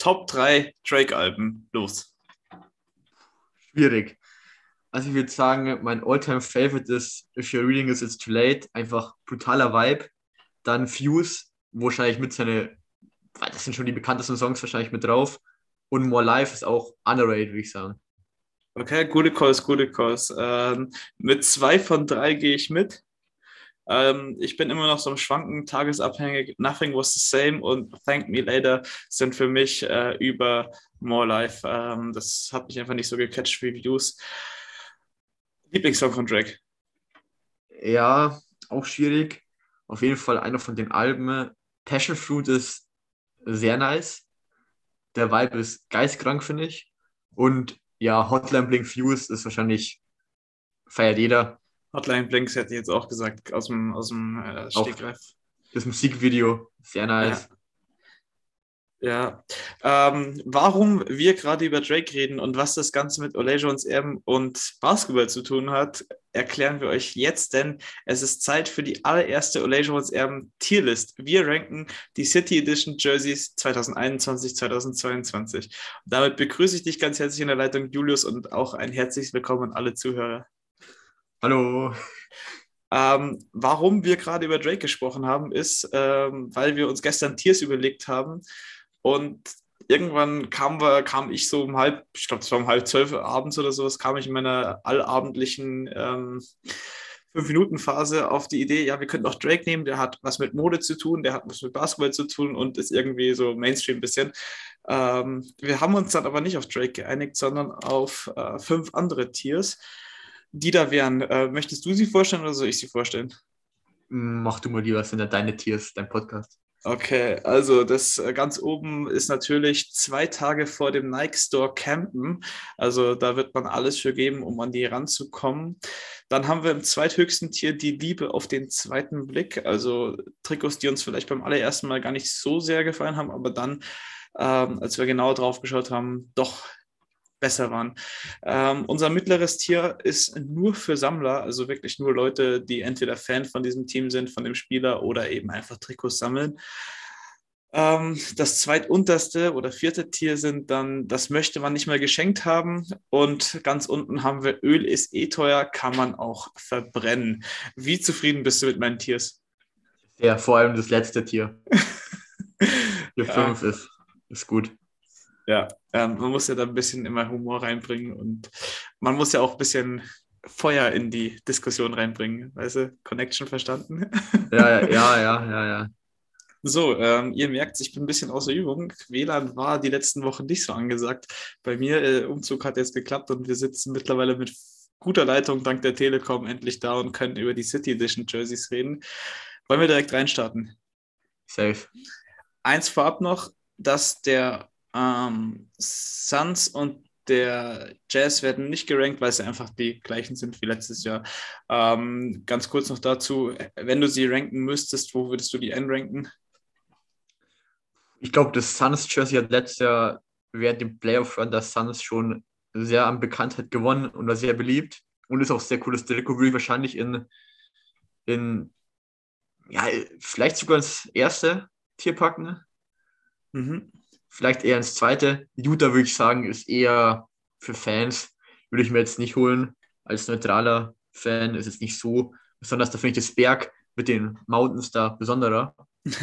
Top 3 Drake-Alben. Los. Schwierig. Also ich würde sagen, mein Alltime favorite ist If You're Reading This, It's Too Late. Einfach brutaler Vibe. Dann Fuse, wahrscheinlich mit seine, das sind schon die bekanntesten Songs wahrscheinlich mit drauf. Und More Life ist auch underrated, würde ich sagen. Okay, gute Calls, gute Calls. Ähm, mit zwei von drei gehe ich mit. Ähm, ich bin immer noch so am Schwanken, tagesabhängig. Nothing was the same und Thank Me Later sind für mich äh, über More Life. Ähm, das hat mich einfach nicht so gecatcht wie Views. Lieblingssong von Drake? Ja, auch schwierig. Auf jeden Fall einer von den Alben. Passion Fruit ist sehr nice. Der Vibe ist geistkrank, finde ich. Und ja, Hotline Blink Fuse ist wahrscheinlich, feiert jeder. Hotline Blinks hätte ich jetzt auch gesagt, aus dem, aus dem äh, Stegreif. Das Musikvideo, sehr nice. Ja. Ja, ähm, warum wir gerade über Drake reden und was das Ganze mit Olajuwons Erben und Basketball zu tun hat, erklären wir euch jetzt, denn es ist Zeit für die allererste Olajuwons Erben Tierlist. Wir ranken die City Edition Jerseys 2021, 2022. Und damit begrüße ich dich ganz herzlich in der Leitung, Julius, und auch ein herzliches Willkommen an alle Zuhörer. Hallo. Ähm, warum wir gerade über Drake gesprochen haben, ist, ähm, weil wir uns gestern Tiers überlegt haben und irgendwann kam, wir, kam ich so um halb, ich glaube, es war um halb zwölf abends oder sowas, kam ich in meiner allabendlichen ähm, Fünf-Minuten-Phase auf die Idee, ja, wir könnten auch Drake nehmen, der hat was mit Mode zu tun, der hat was mit Basketball zu tun und ist irgendwie so Mainstream ein bisschen. Ähm, wir haben uns dann aber nicht auf Drake geeinigt, sondern auf äh, fünf andere Tiers, die da wären. Äh, möchtest du sie vorstellen oder soll ich sie vorstellen? Mach du mal lieber, sind ja deine Tiers, dein Podcast. Okay, also das äh, ganz oben ist natürlich zwei Tage vor dem Nike Store campen. Also da wird man alles für geben, um an die ranzukommen. Dann haben wir im zweithöchsten Tier die Liebe auf den zweiten Blick. Also Trikots, die uns vielleicht beim allerersten Mal gar nicht so sehr gefallen haben, aber dann, ähm, als wir genau drauf geschaut haben, doch besser waren. Ähm, unser mittleres Tier ist nur für Sammler, also wirklich nur Leute, die entweder Fan von diesem Team sind, von dem Spieler oder eben einfach Trikots sammeln. Ähm, das zweitunterste oder vierte Tier sind dann, das möchte man nicht mehr geschenkt haben. Und ganz unten haben wir Öl ist eh teuer, kann man auch verbrennen. Wie zufrieden bist du mit meinen Tiers? Ja, vor allem das letzte Tier. Tier 5 ja. ist, ist gut. Ja, ähm, man muss ja da ein bisschen immer Humor reinbringen und man muss ja auch ein bisschen Feuer in die Diskussion reinbringen. Weißt du, Connection verstanden? Ja, ja, ja, ja, ja. So, ähm, ihr merkt, ich bin ein bisschen außer Übung. WLAN war die letzten Wochen nicht so angesagt. Bei mir, äh, Umzug hat jetzt geklappt und wir sitzen mittlerweile mit guter Leitung dank der Telekom endlich da und können über die City Edition Jerseys reden. Wollen wir direkt reinstarten? Safe. Eins vorab noch, dass der ähm, Suns und der Jazz werden nicht gerankt, weil sie einfach die gleichen sind wie letztes Jahr. Ähm, ganz kurz noch dazu, wenn du sie ranken müsstest, wo würdest du die einranken? Ich glaube, das Suns Jersey hat letztes Jahr während dem Playoff Run der Suns schon sehr an Bekanntheit gewonnen und war sehr beliebt und ist auch sehr cooles Trikot, würde ich wahrscheinlich in, in ja, vielleicht sogar ins erste Tier packen. Mhm vielleicht eher ins zweite. Utah würde ich sagen, ist eher für Fans, würde ich mir jetzt nicht holen. Als neutraler Fan ist es nicht so besonders. Da finde ich das Berg mit den Mountains da besonderer.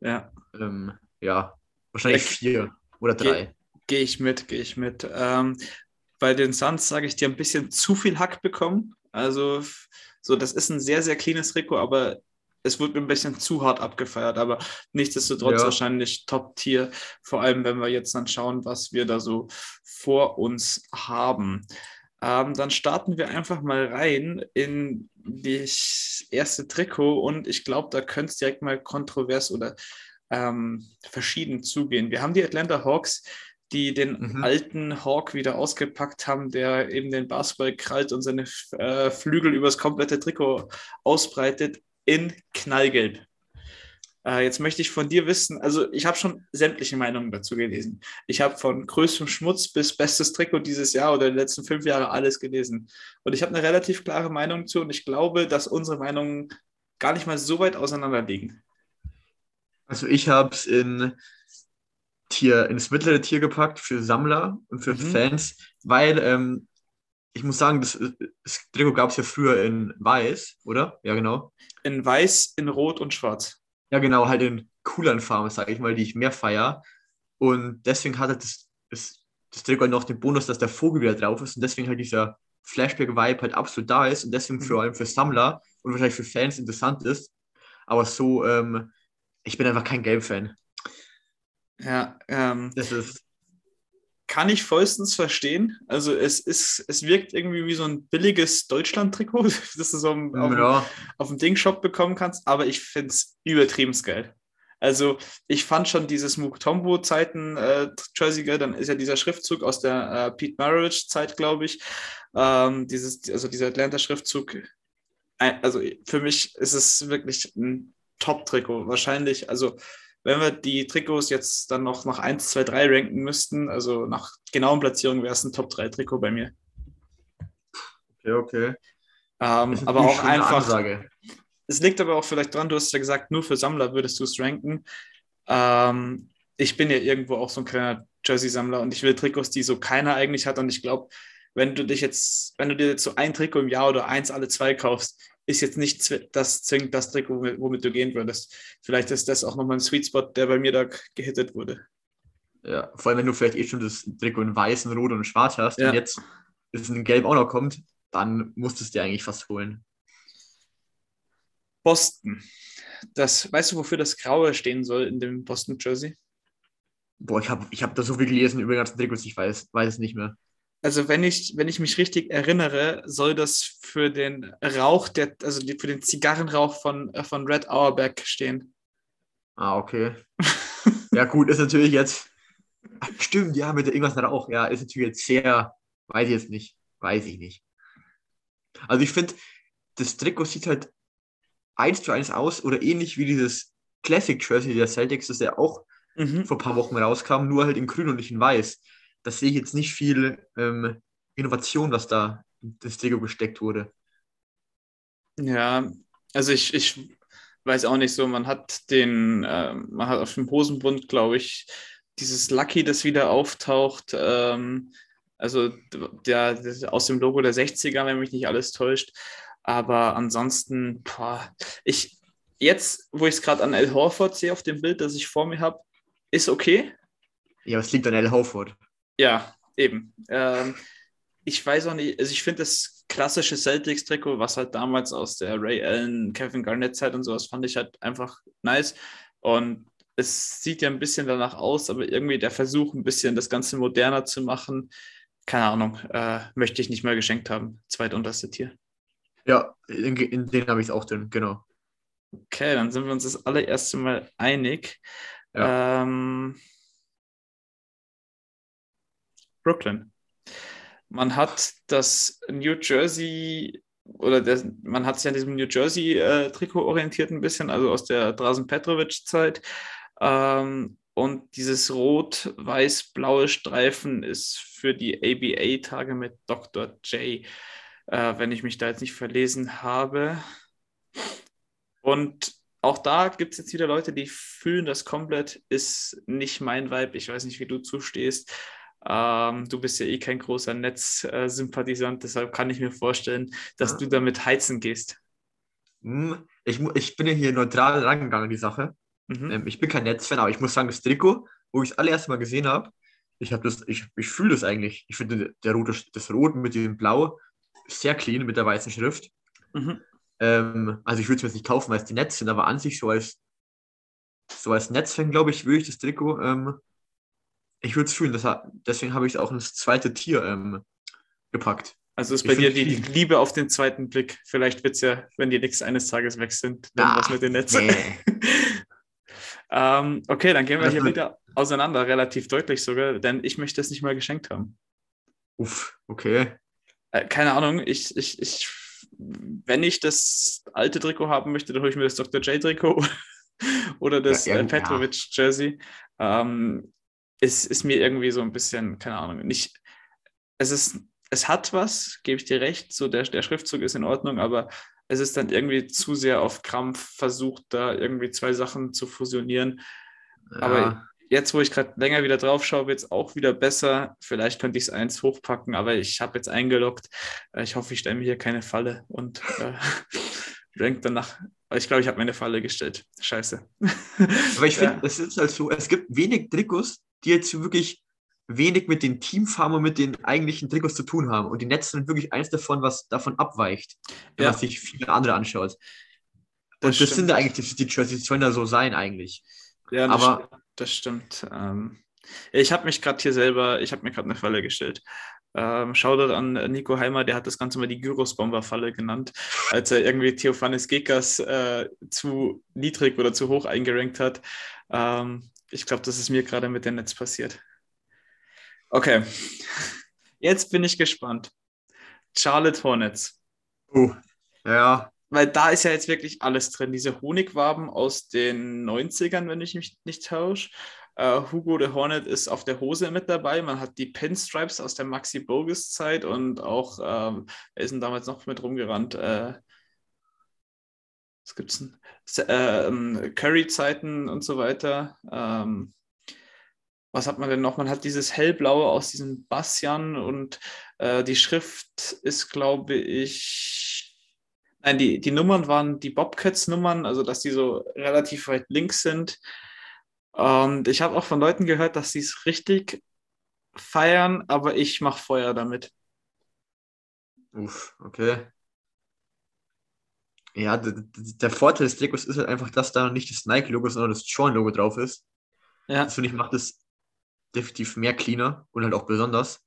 ja. Ähm, ja, wahrscheinlich ich, vier oder drei. Gehe ich mit, gehe ich mit. Ähm, bei den Suns sage ich, die haben ein bisschen zu viel Hack bekommen. Also, so, das ist ein sehr, sehr cleanes Trikot, aber es wird ein bisschen zu hart abgefeiert, aber nichtsdestotrotz ja. wahrscheinlich Top-Tier, vor allem wenn wir jetzt dann schauen, was wir da so vor uns haben. Ähm, dann starten wir einfach mal rein in das erste Trikot und ich glaube, da könnte es direkt mal kontrovers oder ähm, verschieden zugehen. Wir haben die Atlanta Hawks, die den mhm. alten Hawk wieder ausgepackt haben, der eben den Basketball krallt und seine äh, Flügel übers komplette Trikot ausbreitet in Knallgelb. Äh, jetzt möchte ich von dir wissen, also ich habe schon sämtliche Meinungen dazu gelesen. Ich habe von größtem Schmutz bis bestes Trikot dieses Jahr oder die letzten fünf Jahre alles gelesen. Und ich habe eine relativ klare Meinung zu und ich glaube, dass unsere Meinungen gar nicht mal so weit auseinander liegen. Also ich habe es in Tier, ins mittlere Tier gepackt für Sammler und für Mhm. Fans, weil ähm, ich muss sagen, das, das Trikot gab es ja früher in Weiß, oder? Ja, genau. In weiß, in rot und schwarz. Ja, genau, halt in cooleren Farben, sage ich mal, die ich mehr feier. Und deswegen hat halt das, das, das Trikot halt noch den Bonus, dass der Vogel wieder drauf ist und deswegen halt dieser Flashback-Vibe halt absolut da ist und deswegen Mhm. vor allem für Sammler und wahrscheinlich für Fans interessant ist. Aber so, ähm, ich bin einfach kein Gelb-Fan. Ja, ähm, Das ist, kann ich vollstens verstehen. Also es ist, es wirkt irgendwie wie so ein billiges Deutschland-Trikot, das du so auf, dem- ja, auf dem Ding-Shop bekommen kannst, aber ich finde es übertrieben geil. Also ich fand schon dieses Mutombo-Zeiten äh, dann ist ja dieser Schriftzug aus der äh, Pete Maravich-Zeit, glaube ich. Ähm, dieses, also dieser Atlanta-Schriftzug. Also für mich ist es wirklich ein Top-Trikot. Wahrscheinlich, also wenn wir die Trikots jetzt dann noch nach 1, 2, 3 ranken müssten, also nach genauen Platzierungen wäre es ein Top-3-Trikot bei mir. okay, okay. Ähm, aber auch einfach, Ansage. es liegt aber auch vielleicht dran, du hast ja gesagt, nur für Sammler würdest du es ranken. Ähm, ich bin ja irgendwo auch so ein kleiner Jersey-Sammler und ich will Trikots, die so keiner eigentlich hat. Und ich glaube, wenn du dich jetzt, wenn du dir jetzt so ein Trikot im Jahr oder eins alle zwei kaufst, ist jetzt nicht zw- das zwingend das Trikot, womit, du gehen würdest. Vielleicht ist das auch nochmal ein Sweet Spot, der bei mir da gehittet wurde. Ja, vor allem, wenn du vielleicht eh schon das Trikot in weiß, in rot und schwarz hast Ja. und jetzt es in gelb auch noch kommt, dann musst du es dir eigentlich fast holen. Boston. Das, weißt du, wofür das Graue stehen soll in dem Boston Jersey? Boah, ich habe ich hab da so viel gelesen über die ganzen Trikots, ich weiß, weiß es nicht mehr. Also wenn ich, wenn ich mich richtig erinnere, soll das für den Rauch, der, also für den Zigarrenrauch von, äh, von Red Auerbach stehen. Ah, okay. ja, gut, ist natürlich jetzt. Stimmt, ja, mit irgendwas Rauch. Ja, ist natürlich jetzt sehr. Weiß ich jetzt nicht. Weiß ich nicht. Also, ich finde, das Trikot sieht halt eins zu eins aus oder ähnlich wie dieses Classic Jersey der Celtics, das ja auch Mhm. vor ein paar Wochen rauskam, nur halt in grün und nicht in weiß. Da sehe ich jetzt nicht viel ähm, Innovation, was da in das Trikot gesteckt wurde. Ja, also ich, ich weiß auch nicht so, man hat den, ähm, man hat auf dem Hosenbund, glaube ich, dieses Lucky, das wieder auftaucht, ähm, also der, aus dem Logo der 60er, wenn mich nicht alles täuscht. Aber ansonsten, boah, ich, jetzt, wo ich es gerade an Al Horford sehe auf dem Bild, das ich vor mir habe, ist okay. Ja, es liegt an Al Howford. Ja, eben. Ähm, ich weiß auch nicht, also ich finde das klassische Celtics-Trikot, was halt damals aus der Ray Allen, Kevin Garnett-Zeit und sowas, fand ich halt einfach nice. Und es sieht ja ein bisschen danach aus, aber irgendwie der Versuch, ein bisschen das Ganze moderner zu machen, keine Ahnung, äh, möchte ich nicht mal geschenkt haben. Zweitunterste Tier. Ja, in, in den habe ich es auch drin, genau. Okay, dann sind wir uns das allererste Mal einig. Ähm, Brooklyn. Man hat das New Jersey oder das, man hat sich an diesem New Jersey äh, Trikot orientiert ein bisschen, also aus der Drazen Petrovic Zeit. Ähm, und dieses rot-weiß-blaue Streifen ist für die ABA-Tage mit Dr. J, äh, wenn ich mich da jetzt nicht verlesen habe. Und auch da gibt es jetzt wieder Leute, die fühlen das komplett, ist nicht mein Vibe. Ich weiß nicht, wie du zustehst. Ähm, du bist ja eh kein großer Netzsympathisant, deshalb kann ich mir vorstellen, dass Ja. du damit heizen gehst. Hm, Ich, ich bin ja hier neutral rangegangen an die Sache. Mhm. Ähm, ich bin kein Netzfan, aber ich muss sagen, das Trikot, wo ich das allererste Mal gesehen habe, ich habe das, ich, ich fühle das eigentlich. Ich finde der rote, das Rot mit dem Blau sehr clean mit der weißen Schrift. Mhm. Ähm, also ich würde es mir jetzt nicht kaufen, weil es die Netz sind, aber an sich so als so als Netzfan, glaube ich, würde ich das Trikot, ähm, ich würde es fühlen. Das, hat- deswegen habe ich es auch ins zweite Tier ähm, gepackt. Also ist Ich bei dir find die clean. Liebe auf den zweiten Blick. Vielleicht wird es ja, wenn die Knicks eines Tages weg sind, dann Ah, was mit den Netzen. nee. ähm, okay, dann gehen wir Das hier wieder auseinander, relativ deutlich sogar, denn ich möchte es nicht mal geschenkt haben. Uff, okay. Äh, keine Ahnung, ich, ich, ich, wenn ich das alte Trikot haben möchte, dann hole ich mir das Dr. J-Trikot oder das äh, ja. Petrovic-Jersey. Ähm, ist, ist mir irgendwie so ein bisschen, keine Ahnung, nicht. Es ist, es hat was, gebe ich dir recht, so der, der Schriftzug ist in Ordnung, aber es ist dann irgendwie zu sehr auf Krampf versucht, da irgendwie zwei Sachen zu fusionieren. Aber Ja, jetzt, wo ich gerade länger wieder drauf schaue, wird es auch wieder besser. Vielleicht könnte ich es eins hochpacken, aber ich habe jetzt eingeloggt. Äh, ich hoffe, ich stelle mir hier keine Falle und äh, rank danach. Ich glaube, ich habe meine Falle gestellt. Scheiße. Aber ich finde, ja. es ist halt so, es gibt wenig Trikots, die jetzt wirklich wenig mit den Teamfarmen und mit den eigentlichen Trikots zu tun haben. Und die Netze sind wirklich eins davon, was davon abweicht, wenn ja. man sich viele andere anschaut. Und das sind ja eigentlich die Jerseys, die sollen da so sein eigentlich. Ja, das aber stimmt. das stimmt. Ähm, ich habe mich gerade hier selber, ich habe mir gerade eine Falle gestellt. Ähm, Shoutout an Nico Heimer, der hat das Ganze mal die Gyros-Bomber-Falle genannt, als er irgendwie Theophanes Gekas äh, zu niedrig oder zu hoch eingerankt hat. Ähm, ich glaube, das ist mir gerade mit dem Netz passiert. Okay, jetzt bin ich gespannt. Charlotte Hornets. Oh, ja. Weil da ist ja jetzt wirklich alles drin. Diese Honigwaben aus den 90ern, wenn ich mich nicht tausche. Uh, Hugo the Hornet ist auf der Hose mit dabei. Man hat die Pinstripes aus der Maxi Bogus Zeit und auch, ähm, wer ist denn damals noch mit rumgerannt? Äh, was gibt's denn? Äh, Curry-Zeiten und so weiter. Ähm, was hat man denn noch? Man hat dieses hellblaue aus diesem Bastian und äh, die Schrift ist, glaube ich, nein, die, die Nummern waren die Bobcats-Nummern, also dass die so relativ weit links sind. Und ich habe auch von Leuten gehört, dass sie es richtig feiern, aber ich mache Feuer damit. Uff, okay. Ja, der Vorteil des Trikots ist halt einfach, dass da nicht das Nike-Logo, sondern das Jordan-Logo drauf ist. Ja. Das finde ich macht es definitiv mehr cleaner und halt auch besonders.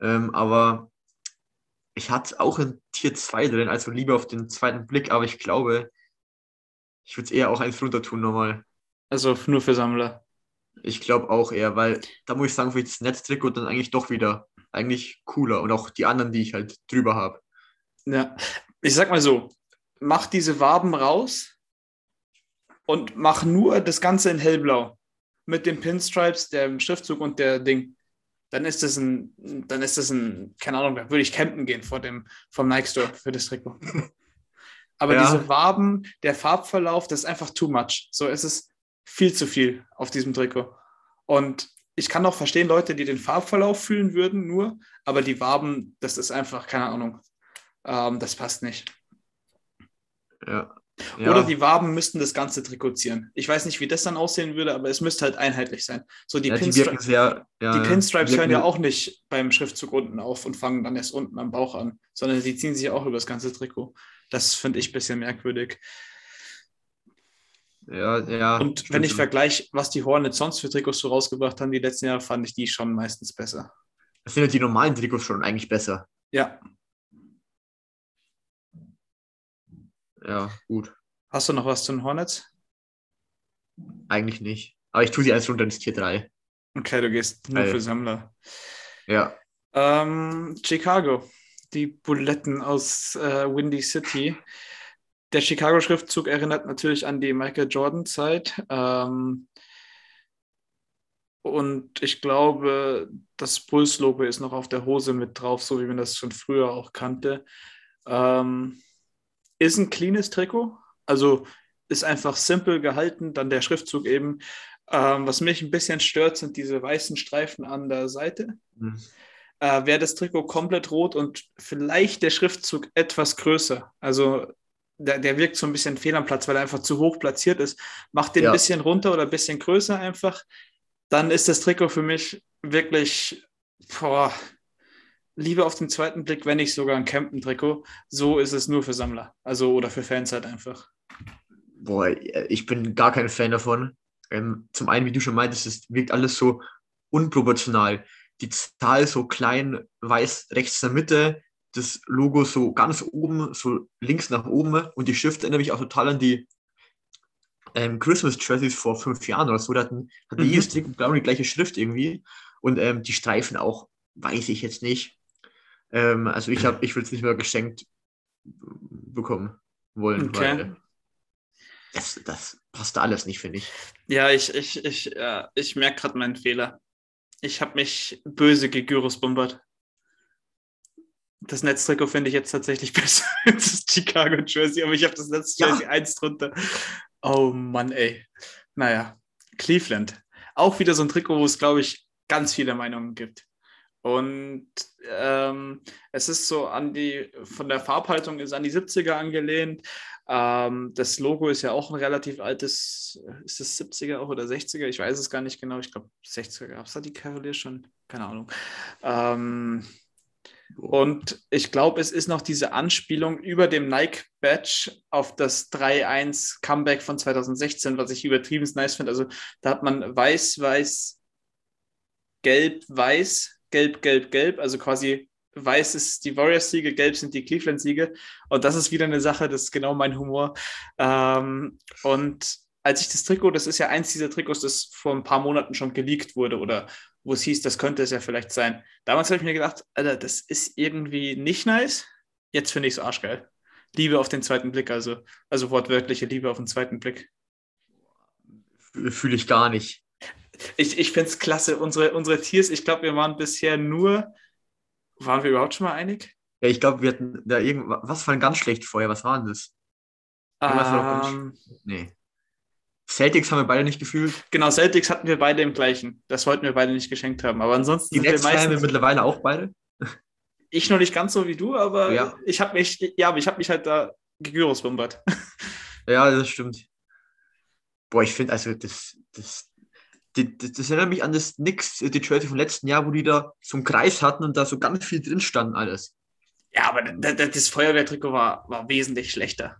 Ähm, aber ich hatte auch in Tier 2 drin, also lieber auf den zweiten Blick, aber ich glaube, ich würde es eher auch eins runter tun nochmal. Also nur für Sammler. Ich glaube auch eher, weil da muss ich sagen, für das Netztrikot dann eigentlich doch wieder eigentlich cooler und auch die anderen, die ich halt drüber habe. Ja, ich sag mal so, mach diese Waben raus und mach nur das Ganze in hellblau mit den Pinstripes, dem Schriftzug und der Ding, dann ist das ein, dann ist das ein, keine Ahnung, da würde ich campen gehen vor dem, vom Nike Store für das Trikot. Aber ja. diese Waben, der Farbverlauf, das ist einfach too much. So ist es viel zu viel auf diesem Trikot. Und ich kann auch verstehen, Leute, die den Farbverlauf fühlen würden, nur, aber die Waben, das ist einfach, keine Ahnung, ähm, das passt nicht. Ja. Ja. Oder die Waben müssten das Ganze trikotieren. Ich weiß nicht, wie das dann aussehen würde, aber es müsste halt einheitlich sein. So die, ja, Pinstri die, sehr, ja, die Pinstripes die hören ja auch nicht beim Schriftzug unten auf und fangen dann erst unten am Bauch an, sondern die ziehen sich auch über das ganze Trikot. Das finde ich ein bisschen merkwürdig. Ja, ja. Und wenn ich vergleiche, was die Hornets sonst für Trikots so rausgebracht haben, die letzten Jahre, fand ich die schon meistens besser. Ich finde die normalen Trikots schon eigentlich besser. Ja, ja, gut. Hast du noch was zu den Hornets? Eigentlich nicht. Aber ich tue sie als runter ins Tier 3. Okay, du gehst nur Weil, für Sammler. Ja. Ähm, Chicago. Die Buletten aus äh, Windy City. Der Chicago-Schriftzug erinnert natürlich an die Michael Jordan-Zeit. Ähm, und ich glaube, das Bulls-Logo ist noch auf der Hose mit drauf, so wie man das schon früher auch kannte. Ähm, ist ein cleanes Trikot, also ist einfach simpel gehalten, dann der Schriftzug eben. Ähm, was mich ein bisschen stört, sind diese weißen Streifen an der Seite. Mhm. Äh, Wäre das Trikot komplett rot und vielleicht der Schriftzug etwas größer, also der, der wirkt so ein bisschen fehl am Platz, weil er einfach zu hoch platziert ist. Macht den ja. ein bisschen runter oder ein bisschen größer einfach. Dann ist das Trikot für mich wirklich boah, lieber auf den zweiten Blick, wenn nicht sogar ein Campen-Trikot. So ist es nur für Sammler. Also oder für Fans halt einfach. Boah, ich bin gar kein Fan davon. Ähm, zum einen, wie du schon meintest, es wirkt alles so unproportional. Die Zahl so klein, weiß rechts in der Mitte, das Logo so ganz oben, so links nach oben und die Schrift erinnert mich auch total an die ähm, Christmas Jerseys vor fünf Jahren oder so. Da hatten, hatte mhm. jedes Trikot genau die gleiche Schrift irgendwie und ähm, die Streifen auch, weiß ich jetzt nicht. Ähm, also ich habe, ich will es nicht mehr geschenkt bekommen wollen, okay. weil das, das passt alles nicht, finde ich. Ja, ich, ich, ich, ja, ich merke gerade meinen Fehler. Ich habe mich böse Gyros bombert. Das Netztrikot finde ich jetzt tatsächlich besser als das Chicago Jersey, aber ich habe das Netzjersey ja. 1 drunter. Oh Mann, ey. Naja, Cleveland. auch wieder so ein Trikot, wo es, glaube ich, ganz viele Meinungen gibt. Und ähm, es ist so an die, von der Farbhaltung ist an die 70er angelehnt. Ähm, das Logo ist ja auch ein relativ altes, ist das 70er auch oder 60er? Ich weiß es gar nicht genau. Ich glaube, 60er gab es da die Cavaliers schon. Keine Ahnung. Ähm, und ich glaube, es ist noch diese Anspielung über dem Nike-Badge auf das 3-1 Comeback von 2016, was ich übertrieben nice finde. Also da hat man weiß, weiß, gelb, weiß, gelb, gelb, gelb. Also quasi weiß ist die Warriors-Siege, gelb sind die Cleveland-Siege. Und das ist wieder eine Sache, das ist genau mein Humor. Ähm, und als ich das Trikot, das ist ja eins dieser Trikots, das vor ein paar Monaten schon geleakt wurde oder wo es hieß, das könnte es ja vielleicht sein. Damals habe ich mir gedacht, Alter, das ist irgendwie nicht nice. Jetzt finde ich es arschgeil. Liebe auf den zweiten Blick, also, also wortwörtliche Liebe auf den zweiten Blick. Fühle ich gar nicht. Ich, ich finde es klasse. Unsere, unsere Tiers, ich glaube, wir waren bisher nur. Waren wir überhaupt schon mal einig? Ja, ich glaube, wir hatten da irgendwas. Was war denn ganz schlecht vorher? Was war denn das? Ähm, nee. Celtics haben wir beide nicht gefühlt. Genau, Celtics hatten wir beide im gleichen. Das wollten wir beide nicht geschenkt haben. Aber ansonsten Die sind wir Nets wir meistens. mittlerweile auch beide. Ich noch nicht ganz so wie du, aber Ja. ich habe mich, ja, aber ich habe mich halt da gegyrosbombert. Ja, das stimmt. Boah, ich finde, also das, das, die- das, das erinnert mich an das Knicks, die Jersey vom letzten Jahr, wo die da so einen Kreis hatten und da so ganz viel drin standen alles. Ja, aber d- d- das Feuerwehrtrikot war, war wesentlich schlechter.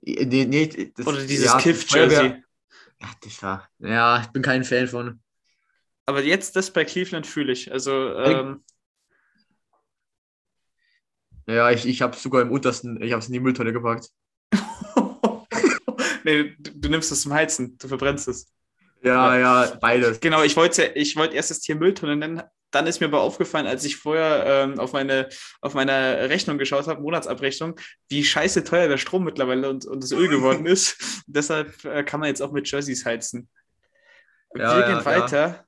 Nee, nee, das, Oder dieses ja, Kiff-Jersey. Das war, ja, ich bin kein Fan von. Aber jetzt das bei Cleveland fühle ich. Also, ähm, Ja, ich, ich habe sogar im untersten, ich habe es in die Mülltonne gepackt. Nee, du, du nimmst es zum Heizen, du verbrennst es. Ja, ja, beides. Genau, ich wollte ja, ich wollte erst das Tier Mülltonne nennen. Dann ist mir aber aufgefallen, als ich vorher ähm, auf, meine, auf meine Rechnung geschaut habe, Monatsabrechnung, wie scheiße teuer der Strom mittlerweile und, und das Öl geworden ist. Deshalb äh, kann man jetzt auch mit Jerseys heizen. Ja, Wir ja, gehen ja. weiter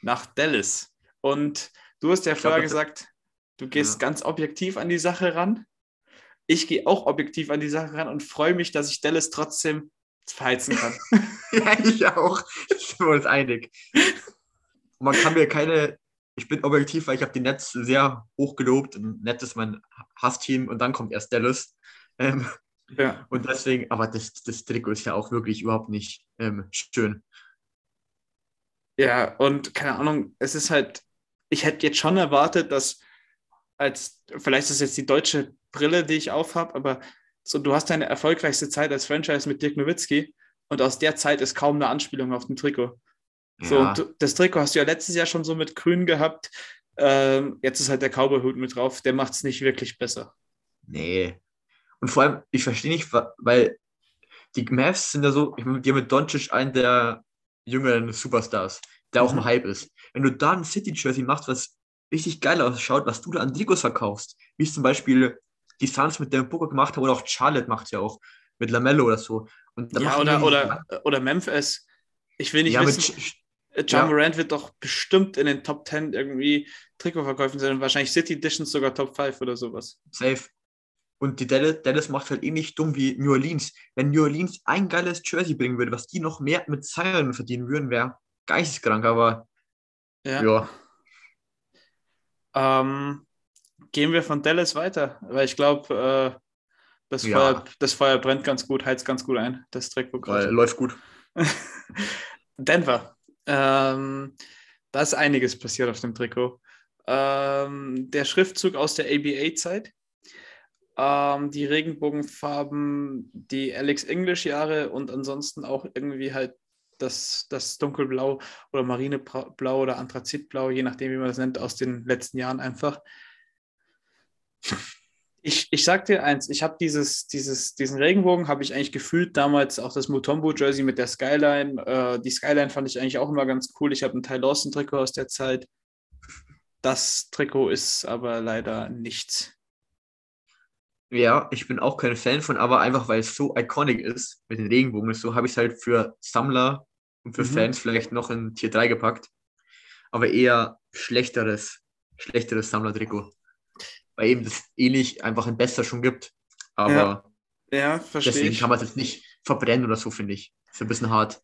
nach Dallas. Und du hast ja vorher gesagt, du gehst Ja. ganz objektiv an die Sache ran. Ich gehe auch objektiv an die Sache ran und freue mich, dass ich Dallas trotzdem verheizen kann. Ja, ich auch. Sind wir uns einig. Man kann mir keine, ich bin objektiv, weil ich habe die Nets sehr hoch gelobt. Und Nets ist mein Hassteam und dann kommt erst Dallas. Ähm, ja. und deswegen, aber das, das Trikot ist ja auch wirklich überhaupt nicht ähm, schön. Ja, und keine Ahnung, es ist halt, ich hätte jetzt schon erwartet, dass als, vielleicht ist es jetzt die deutsche Brille, die ich aufhab, aber so, du hast deine erfolgreichste Zeit als Franchise mit Dirk Nowitzki und aus der Zeit ist kaum eine Anspielung auf dem Trikot. So, Ja. und du, das Trikot hast du ja letztes Jahr schon so mit grün gehabt. Ähm, jetzt ist halt der Cowboy-Hut mit drauf, der macht es nicht wirklich besser. Nee. Und vor allem, ich verstehe nicht, weil die Mavs sind ja so, ich meine, die haben mit Doncic einen der jüngeren Superstars, der auch Mhm. im Hype ist. Wenn du da ein City-Jersey machst, was richtig geil ausschaut, was du da an Trikots verkaufst, wie es zum Beispiel die Suns mit dem Booker gemacht haben oder auch Charlotte macht ja auch mit Lamello oder so. Ja, oder, oder, oder Memphis. Ich will nicht ja, wissen, Sch- John ja. Morant wird doch bestimmt in den Top 10 irgendwie Trikotverkäufen sein und wahrscheinlich City Editions sogar Top 5 oder sowas. safe. Und die Dallas, Dallas macht halt ähnlich dumm wie New Orleans. Wenn New Orleans ein geiles Jersey bringen würde, was die noch mehr mit Zion verdienen würden, wäre geisteskrank, aber Ja. ja. Ähm, gehen wir von Dallas weiter, weil ich glaube, äh, das, Ja. Feuer, das Feuer brennt ganz gut, heizt ganz gut ein, das Trikot Weil, gerade. läuft gut. Denver. Ähm, da ist einiges passiert auf dem Trikot. Ähm, der Schriftzug aus der ABA-Zeit. Ähm, die Regenbogenfarben, die Alex English-Jahre und ansonsten auch irgendwie halt das, das Dunkelblau oder Marineblau oder Anthrazitblau, je nachdem, wie man das nennt, aus den letzten Jahren einfach. Ich, ich sag dir eins, ich habe dieses, dieses, diesen Regenbogen habe ich eigentlich gefühlt damals auch das Mutombo-Jersey mit der Skyline. Äh, die Skyline fand ich eigentlich auch immer ganz cool. Ich habe ein Ty Lawson-Trikot aus der Zeit. Das Trikot ist aber leider nichts. Ja, ich bin auch kein Fan von, aber einfach weil es so iconic ist mit den Regenbogen, so habe ich es halt für Sammler und für Mhm. Fans vielleicht noch in Tier 3 gepackt. Aber eher schlechteres, schlechteres Sammlertrikot. Weil eben das ähnlich einfach ein besser schon gibt. Aber Ja, verstehe deswegen ich. kann man es jetzt nicht verbrennen oder so, finde ich. Ist ein bisschen hart.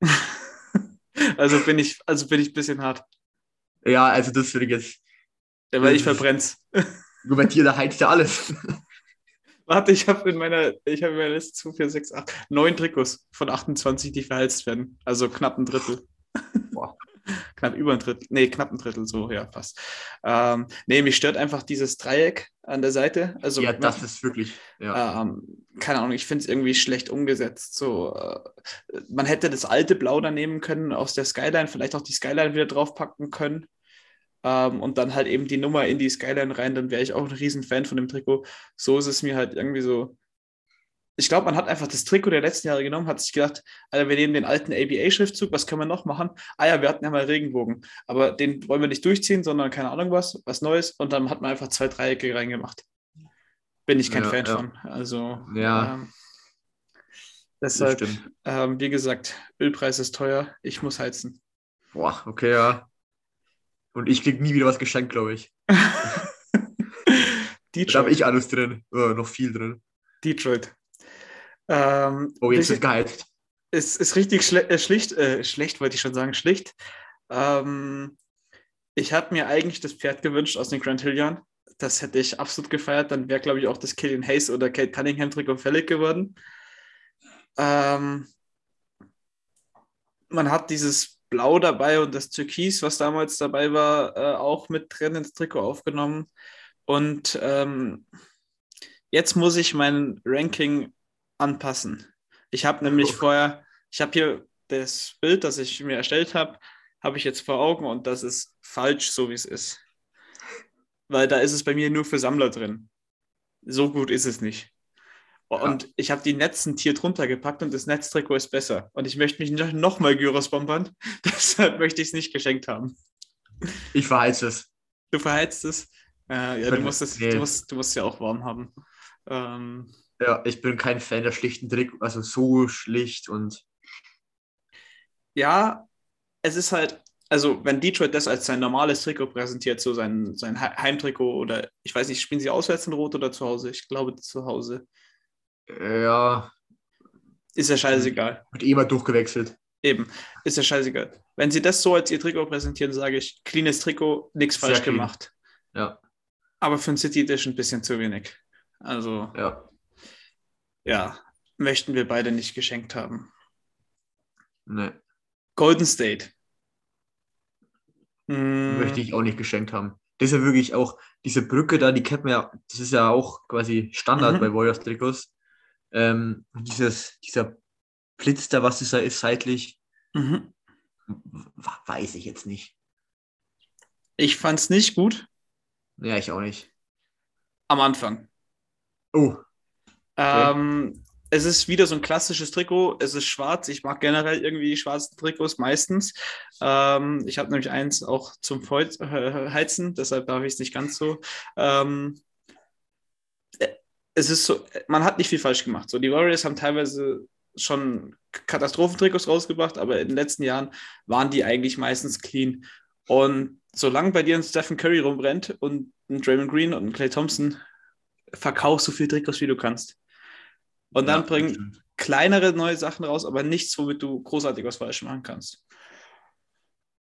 also bin ich, also bin ich ein bisschen hart. Ja, also das würde ich jetzt. Ja, weil ich verbrenn's. Bei dir, da heizt ja alles. Warte, ich habe in meiner, ich habe in meiner Liste 2, 4, 6, 8, 9 Trikots von 28, die verheizt werden. Also knapp ein Drittel. Knapp über ein Drittel. Nee, knapp ein Drittel, so, ja, passt. Ähm, nee, mich stört einfach dieses Dreieck an der Seite. Also, ja, das ist wirklich, ja. Ähm, keine Ahnung, ich finde es irgendwie schlecht umgesetzt. So, äh, man hätte das alte Blau da nehmen können aus der Skyline, vielleicht auch die Skyline wieder draufpacken können ähm, und dann halt eben die Nummer in die Skyline rein, dann wäre ich auch ein Riesenfan von dem Trikot. So ist es mir halt irgendwie so. Ich glaube, man hat einfach das Trikot der letzten Jahre genommen, hat sich gedacht, Alter, wir nehmen den alten ABA-Schriftzug, was können wir noch machen? Ah ja, wir hatten ja mal Regenbogen, aber den wollen wir nicht durchziehen, sondern keine Ahnung was, was Neues und dann hat man einfach zwei Dreiecke reingemacht. Bin ich kein ja, Fan ja. von. Also, ja. Ähm, deshalb, ähm, wie gesagt, Ölpreis ist teuer, ich muss heizen. Boah, okay, ja. Und ich krieg nie wieder was geschenkt, glaube ich. Da habe ich alles drin. Oh, noch viel drin. Detroit. Ähm, oh, jetzt wird geheizt. Es ist richtig schle äh, schlicht, äh, schlecht, wollte ich schon sagen, schlicht. Ähm, ich habe mir eigentlich das Pferd gewünscht aus den Grand Hill Jahren. Das hätte ich absolut gefeiert. Dann wäre, glaube ich, auch das Killian Hayes oder Kate Cunningham Trikot fällig geworden. Ähm, man hat dieses Blau dabei und das Türkis, was damals dabei war, äh, auch mit drin ins Trikot aufgenommen. Und ähm, jetzt muss ich mein Ranking anpassen. Ich habe nämlich oh. vorher, ich habe hier das Bild, das ich mir erstellt habe, habe ich jetzt vor Augen und das ist falsch, so wie es ist. Weil da ist es bei mir nur für Sammler drin. So gut ist es nicht. Und ja. ich habe die Netzen Tier drunter gepackt und das Netztrikot ist besser. Und ich möchte mich noch mal Gyros bombern. Deshalb möchte ich es nicht geschenkt haben. Ich verheize es. Du verheizt es? Äh, ja, du musst, es, du, musst, du musst ja auch warm haben. Ähm, ja, ich bin kein Fan der schlichten Trikot, also so schlicht und. Ja, es ist halt, also wenn Detroit das als sein normales Trikot präsentiert, so sein, sein Heimtrikot oder ich weiß nicht, spielen sie auswärts in Rot oder zu Hause? Ich glaube zu Hause. Ja. Ist ja scheißegal. Wird immer durchgewechselt. Eben, ist ja scheißegal. Wenn sie das so als ihr Trikot präsentieren, sage ich, cleanes Trikot, nichts falsch clean. gemacht. Ja. Aber für ein City Edition ein bisschen zu wenig. Also, ja. Ja, möchten wir beide nicht geschenkt haben. Nee. Golden State. Hm. Möchte ich auch nicht geschenkt haben. Das ist ja wirklich auch, diese Brücke da, die kennt man ja, das ist ja auch quasi Standard mhm. bei Warriors Trikots. Ähm, dieses, dieser Blitz da, was das da ist, seitlich, mhm. weiß ich jetzt nicht. Ich fand es nicht gut. Ja, ich auch nicht. Am Anfang. Oh. Ähm, es ist wieder so ein klassisches Trikot. Es ist schwarz. Ich mag generell irgendwie die schwarzen Trikots meistens. Ähm, ich habe nämlich eins auch zum Heizen, deshalb darf ich es nicht ganz so. Ähm, es ist so, man hat nicht viel falsch gemacht. So, die Warriors haben teilweise schon Katastrophentrikots rausgebracht, aber in den letzten Jahren waren die eigentlich meistens clean. Und solange bei dir ein Stephen Curry rumrennt und ein Draymond Green und ein Clay Thompson, verkaufst so viel Trikots, wie du kannst. Und dann ja, bringen kleinere neue Sachen raus, aber nichts, womit du großartig was falsch machen kannst.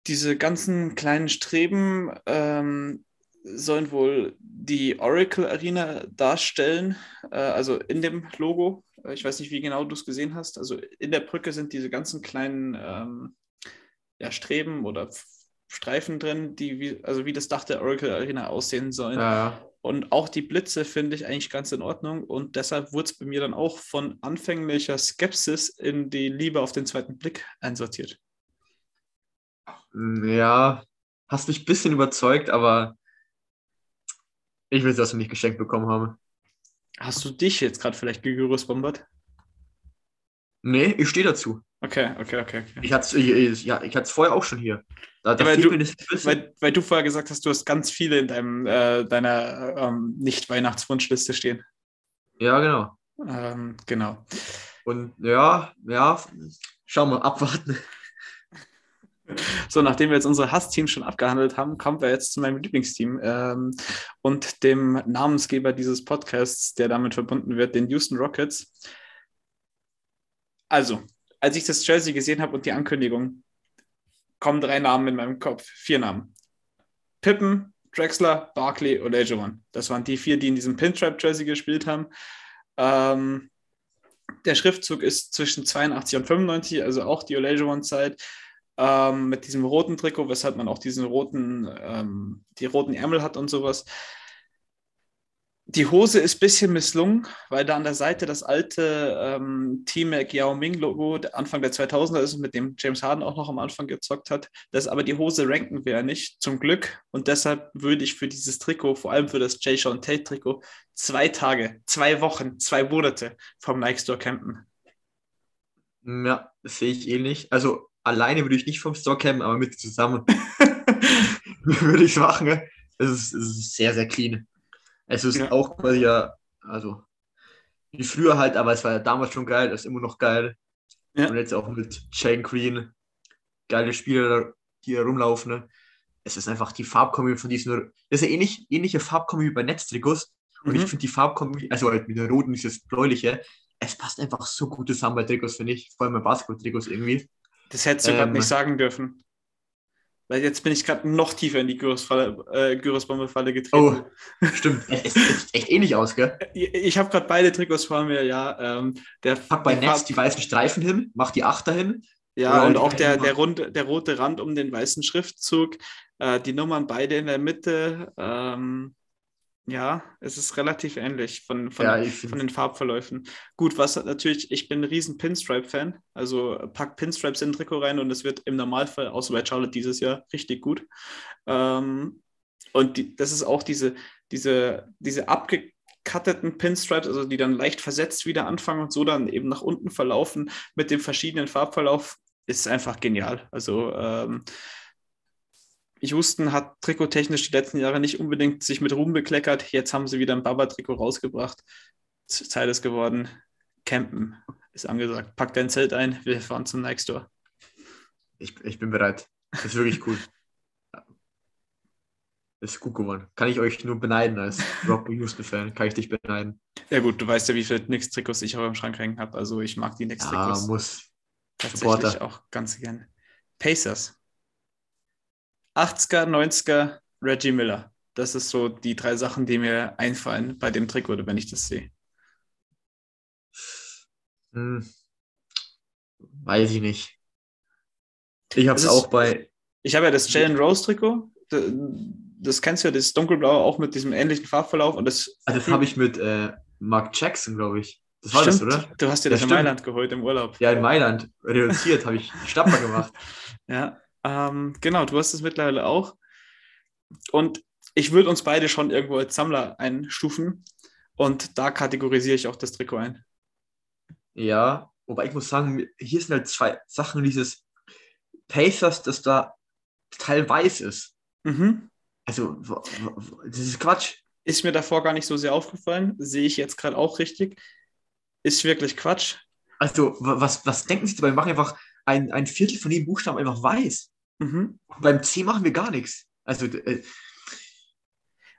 Diese ganzen kleinen Streben ähm, sollen wohl die Oracle Arena darstellen, äh, also in dem Logo. Ich weiß nicht, wie genau du es gesehen hast. Also in der Brücke sind diese ganzen kleinen ähm, ja, Streben oder Streifen drin, die wie, also wie das Dach der Oracle Arena aussehen sollen. Ja. Und auch die Blitze finde ich eigentlich ganz in Ordnung. Und deshalb wurde es bei mir dann auch von anfänglicher Skepsis in die Liebe auf den zweiten Blick einsortiert. Ja, hast mich ein bisschen überzeugt, aber ich will das nicht geschenkt bekommen haben. Hast du dich jetzt gerade vielleicht bombert? Nee, ich stehe dazu. Okay, okay, okay. okay. Ich hatte es ja, vorher auch schon hier. Da, da ja, weil, du, weil, weil, du vorher gesagt hast, du hast ganz viele in deinem, äh, deiner ähm, Nicht-Weihnachtswunschliste stehen. Ja, genau. Ähm, genau. Und ja, ja, schauen wir, abwarten. So, nachdem wir jetzt unsere Hassteams schon abgehandelt haben, kommen wir jetzt zu meinem Lieblingsteam ähm, und dem Namensgeber dieses Podcasts, der damit verbunden wird, den Houston Rockets. Also, als ich das Jersey gesehen habe und die Ankündigung, kommen drei Namen in meinem Kopf, vier Namen. Pippen, Drexler, Barkley Olajuwon. Das waren die vier, die in diesem Pinstripe-Jersey gespielt haben. Ähm, der Schriftzug ist zwischen 82 und 95, also auch die Olajuwon-Zeit. Ähm, mit diesem roten Trikot, weshalb man auch diesen roten, ähm, die roten Ärmel hat und sowas. Die Hose ist ein bisschen misslungen, weil da an der Seite das alte ähm, Team Yao Ming Logo Anfang der 2000er ist, mit dem James Harden auch noch am Anfang gezockt hat. Das aber die Hose ranken wir ja nicht, zum Glück. Und deshalb würde ich für dieses Trikot, vor allem für das Jay Sean Tate Trikot, zwei Tage, zwei Wochen, zwei Monate vom Nike Store campen. Ja, sehe ich ähnlich. Also alleine würde ich nicht vom Store campen, aber mit zusammen würde ich es machen. Es ist, es ist sehr, sehr clean. Es ist ja. auch quasi ja, also wie früher halt, aber es war ja damals schon geil, es ist immer noch geil. Ja. Und jetzt auch mit Chain Green, geile Spieler, die da rumlaufen. Ne? Es ist einfach die Farbkombi von diesen, das ist ja ähnlich, ähnliche Farbkombi wie bei Netztrikots. Und mhm. ich finde die Farbkombi, also halt mit der roten, dieses bläuliche, es passt einfach so gut zusammen bei Trikots, finde ich. Vor allem bei Basketball-Trikots irgendwie. Das hättest du ähm, gerade nicht sagen dürfen. Weil jetzt bin ich gerade noch tiefer in die Gyros-Bombe-Falle äh, getreten. Oh, stimmt. Es sieht echt ähnlich aus, gell? Ich habe gerade beide Trikots vor mir, ja. Ähm, der Pack bei Netz die weißen Streifen hin, mach die Achter hin. Ja, und auch der, der, rund, der rote Rand um den weißen Schriftzug. Äh, die Nummern beide in der Mitte. Ähm, ja, es ist relativ ähnlich von, von, ja, von den Farbverläufen. Gut, was natürlich, ich bin ein riesen Pinstripe-Fan, also pack Pinstripes in ein Trikot rein und es wird im Normalfall, außer bei Charlotte dieses Jahr, richtig gut. Ähm, und die, das ist auch diese, diese, diese abgekatteten Pinstripes, also die dann leicht versetzt wieder anfangen und so dann eben nach unten verlaufen mit dem verschiedenen Farbverlauf, ist einfach genial. Also ähm, Houston hat trikottechnisch die letzten Jahre nicht unbedingt sich mit Ruhm bekleckert. Jetzt haben sie wieder ein Baba-Trikot rausgebracht. Zeit ist geworden. Campen ist angesagt. Pack dein Zelt ein, wir fahren zum Nike Store. Ich, ich bin bereit. Das ist wirklich cool. Das ist gut geworden. Kann ich euch nur beneiden als Rob Houston-Fan. Kann ich dich beneiden. Ja, gut, du weißt ja, wie viele Knicks-Trikots ich auch im Schrank hängen habe. Also, ich mag die Knicks-Trikots. Ja, muss. Tatsächlich Supporter. auch ganz gerne. Pacers. 80er, 90er, Reggie Miller. Das ist so die drei Sachen, die mir einfallen bei dem Trick oder wenn ich das sehe. Hm. Weiß ich nicht. Ich habe es auch bei. Ich habe ja das Jalen Rose Trikot. Das kennst du ja, das dunkelblaue auch mit diesem ähnlichen Farbverlauf. Und das also das habe ich mit äh, Mark Jackson, glaube ich. Das war stimmt. das, oder? Du hast dir das, das in Mailand geholt im Urlaub. Ja, in Mailand. Reduziert habe ich Stapper gemacht. ja, ähm, genau, du hast es mittlerweile auch. Und ich würde uns beide schon irgendwo als Sammler einstufen. Und da kategorisiere ich auch das Trikot ein. Ja, wobei ich muss sagen, hier sind halt zwei Sachen, dieses Pacers, das da total weiß ist. Mhm. Also, das ist Quatsch. Ist mir davor gar nicht so sehr aufgefallen, sehe ich jetzt gerade auch richtig. Ist wirklich Quatsch. Also, was, was denken Sie dabei? Wir machen einfach ein, ein Viertel von den Buchstaben einfach weiß. Mhm. Beim C machen wir gar nichts. Also, äh,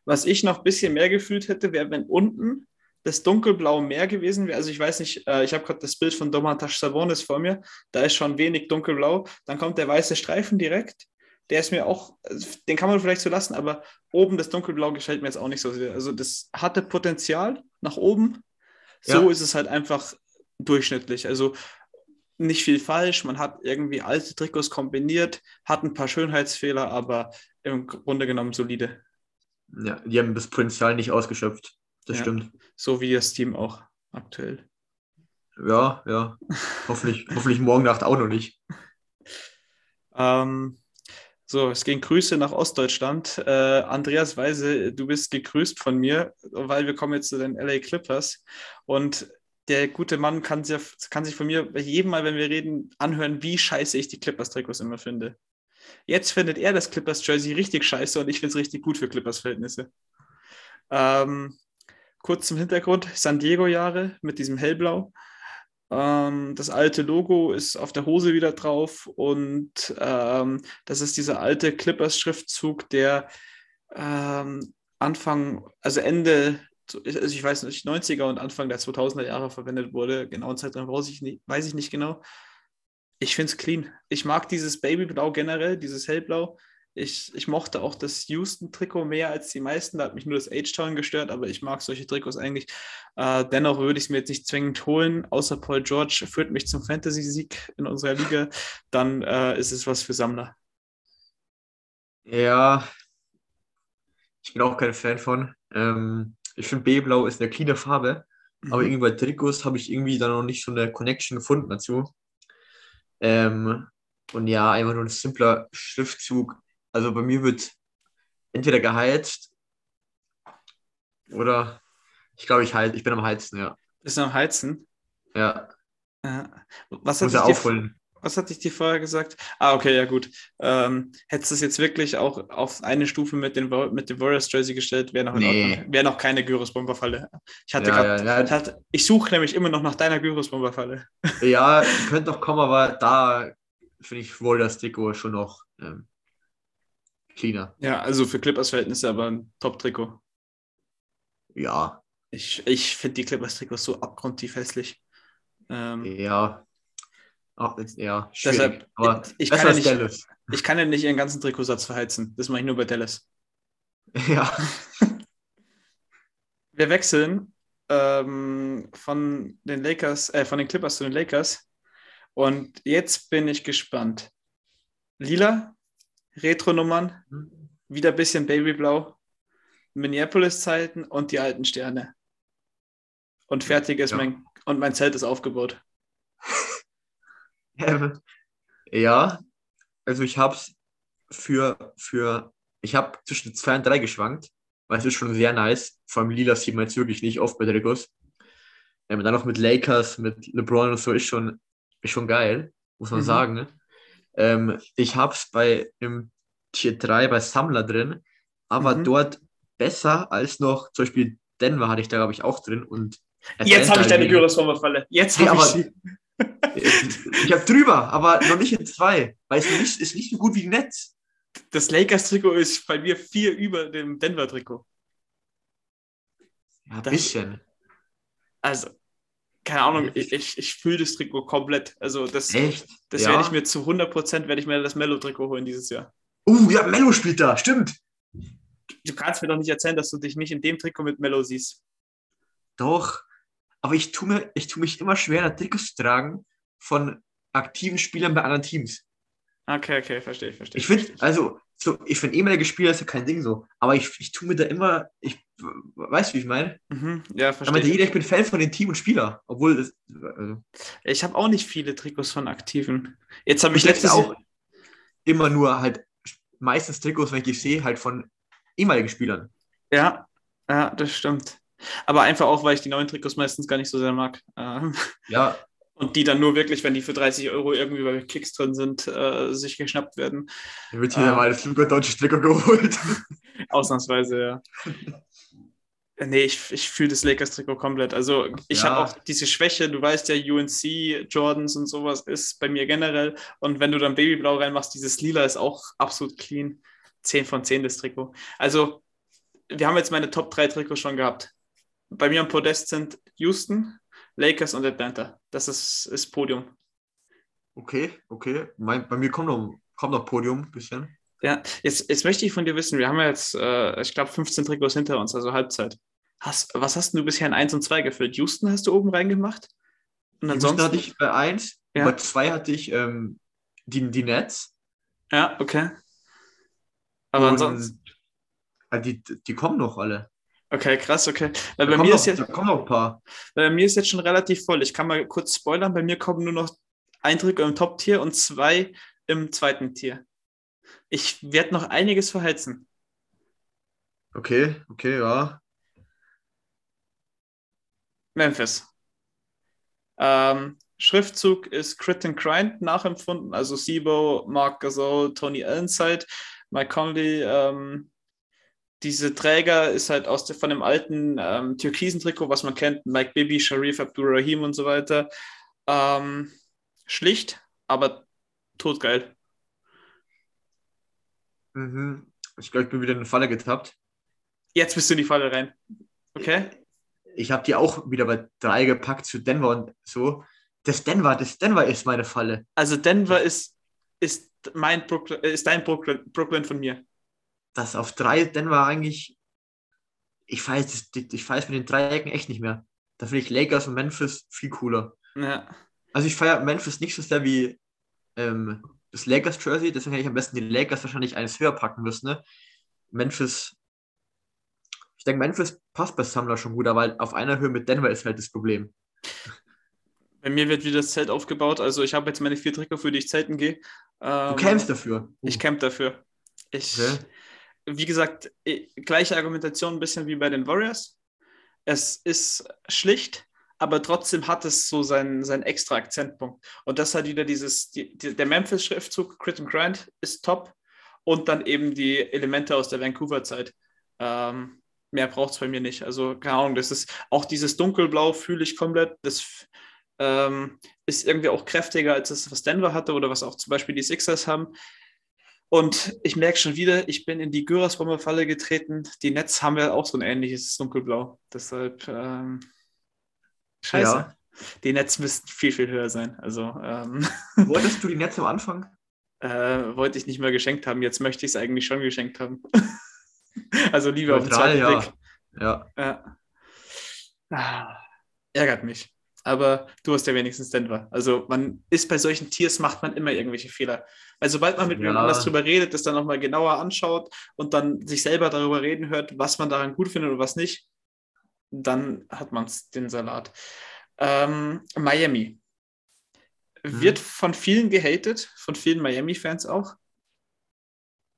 was ich noch ein bisschen mehr gefühlt hätte, wäre, wenn unten das dunkelblaue Meer gewesen wäre. Also ich weiß nicht, äh, ich habe gerade das Bild von Domantas Sabonis vor mir. Da ist schon wenig dunkelblau. Dann kommt der weiße Streifen direkt. Der ist mir auch, den kann man vielleicht so lassen, aber oben das dunkelblau gefällt mir jetzt auch nicht so sehr. Also das hatte Potenzial nach oben. So ja. ist es halt einfach durchschnittlich. Also nicht viel falsch. Man hat irgendwie alte Trikots kombiniert, hat ein paar Schönheitsfehler, aber im Grunde genommen solide. Ja, die haben das Potenzial nicht ausgeschöpft. Das ja, stimmt. So wie das Team auch aktuell. Ja, ja. hoffentlich, hoffentlich morgen Nacht auch noch nicht. Ähm, so, es gehen Grüße nach Ostdeutschland. Äh, Andreas Weise, du bist gegrüßt von mir, weil wir kommen jetzt zu den LA Clippers. Und der gute Mann kann, sehr, kann sich von mir jedem Mal, wenn wir reden, anhören, wie scheiße ich die Clippers-Trikots immer finde. Jetzt findet er das Clippers-Jersey richtig scheiße und ich finde es richtig gut für Clippers-Verhältnisse. Ähm, kurz zum Hintergrund: San Diego-Jahre mit diesem Hellblau. Ähm, das alte Logo ist auf der Hose wieder drauf und ähm, das ist dieser alte Clippers-Schriftzug, der ähm, Anfang, also Ende also ich weiß nicht, 90er und Anfang der 2000er Jahre verwendet wurde. Genauen Zeitraum weiß ich nicht, weiß ich nicht genau. Ich finde es clean. Ich mag dieses Babyblau generell, dieses Hellblau. Ich, ich mochte auch das Houston-Trikot mehr als die meisten. Da hat mich nur das H-Town gestört, aber ich mag solche Trikots eigentlich. Äh, dennoch würde ich es mir jetzt nicht zwingend holen, außer Paul George führt mich zum Fantasy-Sieg in unserer Liga. Dann äh, ist es was für Sammler. Ja, ich bin auch kein Fan von. Ähm, ich finde B-Blau ist eine cleane Farbe, mhm. aber irgendwie bei Trikots habe ich irgendwie da noch nicht so eine Connection gefunden dazu. Ähm, und ja, einfach nur ein simpler Schriftzug also bei mir wird entweder geheizt oder ich glaube, ich heiz, ich bin am Heizen, ja. Bist du am Heizen? Ja. ja. Was, hat Muss ich dir, was hatte ich dir vorher gesagt? Ah, okay, ja gut. Ähm, hättest du es jetzt wirklich auch auf eine Stufe mit, den, mit dem Warriors Jersey gestellt, wäre noch, nee. wär noch keine Gyros-Bomberfalle. Ich hatte ja, grad, ja, ja. ich, ich suche nämlich immer noch nach deiner Gyros-Bomberfalle. Ja, könnte doch kommen, aber da finde ich wohl das Deko schon noch ähm, cleaner. Ja, also für Clippers-Verhältnisse aber ein Top-Trikot. Ja. Ich, ich finde die Clippers-Trikots so abgrundtief hässlich. Ähm, ja. Ach, ja, deshalb, aber ich, ich, kann ja nicht, Dallas. ich kann ja nicht ihren ganzen Trikotsatz verheizen. Das mache ich nur bei Dallas. Ja. Wir wechseln ähm, von den Lakers, äh, von den Clippers zu den Lakers. Und jetzt bin ich gespannt. Lila Retro-Nummern, wieder ein bisschen Babyblau, Minneapolis-Zeiten und die alten Sterne. Und fertig ist ja. mein, und mein Zelt ist aufgebaut. ja, also ich habe es für, für, ich habe zwischen zwei und drei geschwankt, weil es ist schon sehr nice. Vor allem Lila sieht man jetzt wirklich nicht oft bei Trikots. Ähm, dann noch mit Lakers, mit LeBron und so ist schon, ist schon geil, muss man mhm. sagen. Ne? Ähm, ich habe es bei im Tier 3 bei Sammler drin, aber mhm. dort besser als noch, zum Beispiel Denver hatte ich da, glaube ich, auch drin. Und Jetzt habe ich deine Gyros-Falle. Jetzt habe ich sie. Ich habe drüber, aber noch nicht in zwei, weil es nicht, ist nicht so gut wie Netz. Das Lakers-Trikot ist bei mir vier über dem Denver-Trikot. Ja, ein bisschen. Also, keine Ahnung, ich, ich, ich fühle das Trikot komplett. Also das, Echt? das ja. werde ich mir zu 100% werde ich mir das Mello-Trikot holen dieses Jahr. Uh, ja, Mello spielt da, stimmt. Du kannst mir doch nicht erzählen, dass du dich nicht in dem Trikot mit Mello siehst. Doch, aber ich tue, mir, ich tue mich immer schwer, Trikots zu tragen von aktiven Spielern bei anderen Teams. Okay, okay, verstehe, verstehe. Ich finde, also, so, ich finde ehemalige Spieler ist ja kein Ding so, aber ich, ich tue mir da immer, ich weißt du, wie ich meine? Mhm, ja, verstehe. Aber jeder, ich bin Fan von dem Team und Spieler, obwohl das, also. Ich habe auch nicht viele Trikots von Aktiven. Jetzt habe ich, ich letztes auch immer nur halt meistens Trikots, wenn ich die sehe, halt von ehemaligen Spielern. Ja, ja, das stimmt. Aber einfach auch, weil ich die neuen Trikots meistens gar nicht so sehr mag. Ähm, ja. Und die dann nur wirklich, wenn die für 30 Euro irgendwie bei Kicks drin sind, äh, sich geschnappt werden. Dann wird hier ähm, mal das deutsche Trikot geholt. Ausnahmsweise, ja. Nee, ich, ich fühle das Lakers-Trikot komplett. Also ich ja. habe auch diese Schwäche, du weißt ja, UNC, Jordans und sowas ist bei mir generell. Und wenn du dann Babyblau reinmachst, dieses Lila ist auch absolut clean. 10 von 10 das Trikot. Also wir haben jetzt meine Top 3 Trikots schon gehabt. Bei mir am Podest sind Houston, Lakers und Atlanta. Das ist, ist Podium. Okay, okay. Mein, bei mir kommt noch, kommt noch Podium ein bisschen. Ja, jetzt, jetzt möchte ich von dir wissen, wir haben ja jetzt, äh, ich glaube, 15 Trikots hinter uns, also Halbzeit. Hast, was hast du bisher in 1 und 2 gefüllt? Houston hast du oben reingemacht? Und ansonsten Houston hatte ich bei 1, ja. bei 2 hatte ich ähm, die, die Nets. Ja, okay. Aber und, ansonsten. Äh, die, die kommen noch alle. Okay, krass, okay. Weil bei mir noch, ist jetzt, da kommen noch ein paar. Bei mir ist jetzt schon relativ voll. Ich kann mal kurz spoilern. Bei mir kommen nur noch ein Trikot im Top-Tier und zwei im zweiten Tier. Ich werde noch einiges verheizen. Okay, okay, ja. Memphis. Ähm, Schriftzug ist Crit and Grind nachempfunden, also Sibo, Mark Gasol, Tony Allenside, Mike Conley. Ähm, diese Träger ist halt aus der, von dem alten ähm, türkisen Trikot, was man kennt, Mike Bibi, Sharif Abdurrahim und so weiter. Ähm, schlicht, aber totgeil. Mhm. Ich glaube, ich bin wieder in eine Falle getappt. Jetzt bist du in die Falle rein. Okay. Ich habe die auch wieder bei drei gepackt zu Denver und so. Das Denver, das Denver ist meine Falle. Also Denver ist, ist mein Brooklyn, ist dein Brooklyn, Brooklyn von mir. Das auf drei Denver eigentlich. Ich weiß, ich weiß mit den Dreiecken echt nicht mehr. Da finde ich Lakers und Memphis viel cooler. Ja. Also ich feiere Memphis nicht so sehr wie ähm, das Lakers Jersey, deswegen hätte ich am besten die Lakers wahrscheinlich eines höher packen müssen. Ne? Memphis, ich denke, Memphis passt bei Sumner schon gut, aber auf einer Höhe mit Denver ist halt das Problem. Bei mir wird wieder das Zelt aufgebaut. Also ich habe jetzt meine vier Trikot, für die ich zelten gehe. Ähm, du campst dafür. Ich camp dafür. Ich, okay. Wie gesagt, gleiche Argumentation ein bisschen wie bei den Warriors. Es ist schlicht, aber trotzdem hat es so seinen, seinen extra Akzentpunkt. Und das hat wieder dieses, die, der Memphis-Schriftzug, Crit and Grind, ist top. Und dann eben die Elemente aus der Vancouver-Zeit. Ähm, mehr braucht es bei mir nicht. Also, keine Ahnung, das ist auch dieses Dunkelblau, fühle ich komplett. Das ähm, ist irgendwie auch kräftiger als das, was Denver hatte oder was auch zum Beispiel die Sixers haben. Und ich merke schon wieder, ich bin in die Gyros-Bomber-Falle getreten. Die Nets haben ja auch so ein ähnliches Dunkelblau. Deshalb, ähm, scheiße. Ja. Die Nets müssten viel, viel höher sein. Also, ähm, Wolltest du die Nets am Anfang? Äh, wollte ich nicht mehr geschenkt haben. Jetzt möchte ich es eigentlich schon geschenkt haben. also lieber Neutral, auf den zweiten ja. Blick. Ja. ja. Ah, ärgert mich aber du hast ja wenigstens Denver. Also man ist bei solchen Tiers, macht man immer irgendwelche Fehler. Weil sobald man mit ja. anders drüber redet, das dann nochmal genauer anschaut und dann sich selber darüber reden hört, was man daran gut findet und was nicht, dann hat man den Salat. Ähm, Miami. Mhm. Wird von vielen gehatet, von vielen Miami-Fans auch.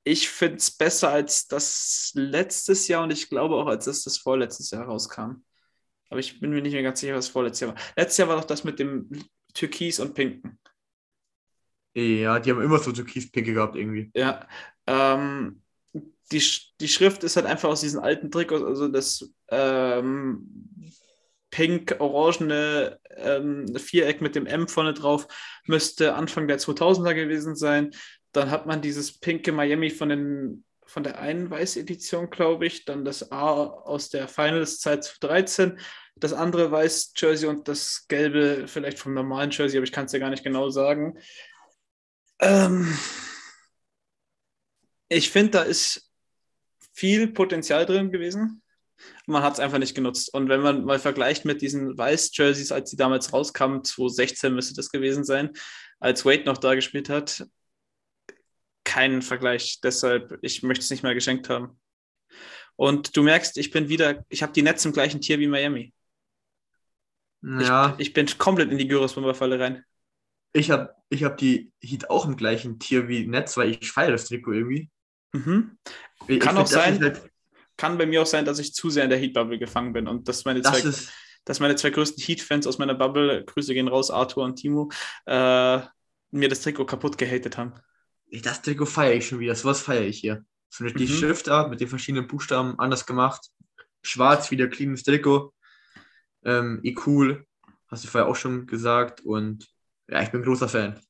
Ich finde es besser als das letztes Jahr und ich glaube auch, als es das vorletztes Jahr rauskam. Aber ich bin mir nicht mehr ganz sicher, was vorletztes Jahr war. Letztes Jahr war doch das mit dem Türkis und Pinken. Ja, die haben immer so Türkis-Pinke gehabt irgendwie. Ja. Ähm, die, die Schrift ist halt einfach aus diesen alten Trikots, also das ähm, pink-orangene ähm, Viereck mit dem M vorne drauf müsste Anfang der 2000er gewesen sein. Dann hat man dieses pinke Miami von den von der einen Weiß-Edition, glaube ich, dann das A aus der Finals-Zeit zu 13, das andere Weiß-Jersey und das gelbe vielleicht vom normalen Jersey, aber ich kann es ja gar nicht genau sagen. Ähm ich finde, da ist viel Potenzial drin gewesen. Man hat es einfach nicht genutzt. Und wenn man mal vergleicht mit diesen Weiß-Jerseys, als die damals rauskamen, 2016 müsste das gewesen sein, als Wade noch da gespielt hat, keinen Vergleich. Deshalb, ich möchte es nicht mehr geschenkt haben. Und du merkst, ich bin wieder, ich habe die Netz im gleichen Tier wie Miami. Ja. Ich, ich bin komplett in die Gyros-Bomber-Falle rein. Ich habe ich hab die Heat auch im gleichen Tier wie Netz, weil ich feiere das Trikot irgendwie. Mhm. Ich, kann ich auch sein, halt, kann bei mir auch sein, dass ich zu sehr in der Heat-Bubble gefangen bin und dass meine das zwei, ist, dass meine zwei größten Heat-Fans aus meiner Bubble, Grüße gehen raus, Arthur und Timo, äh, mir das Trikot kaputt gehatet haben das Trikot feiere ich schon wieder. So was feiere ich hier. So die mhm. Schriftart mit den verschiedenen Buchstaben anders gemacht. Schwarz, wieder cleanes Trikot. Ähm, eh cool. Hast du vorher auch schon gesagt. Und ja, ich bin großer Fan.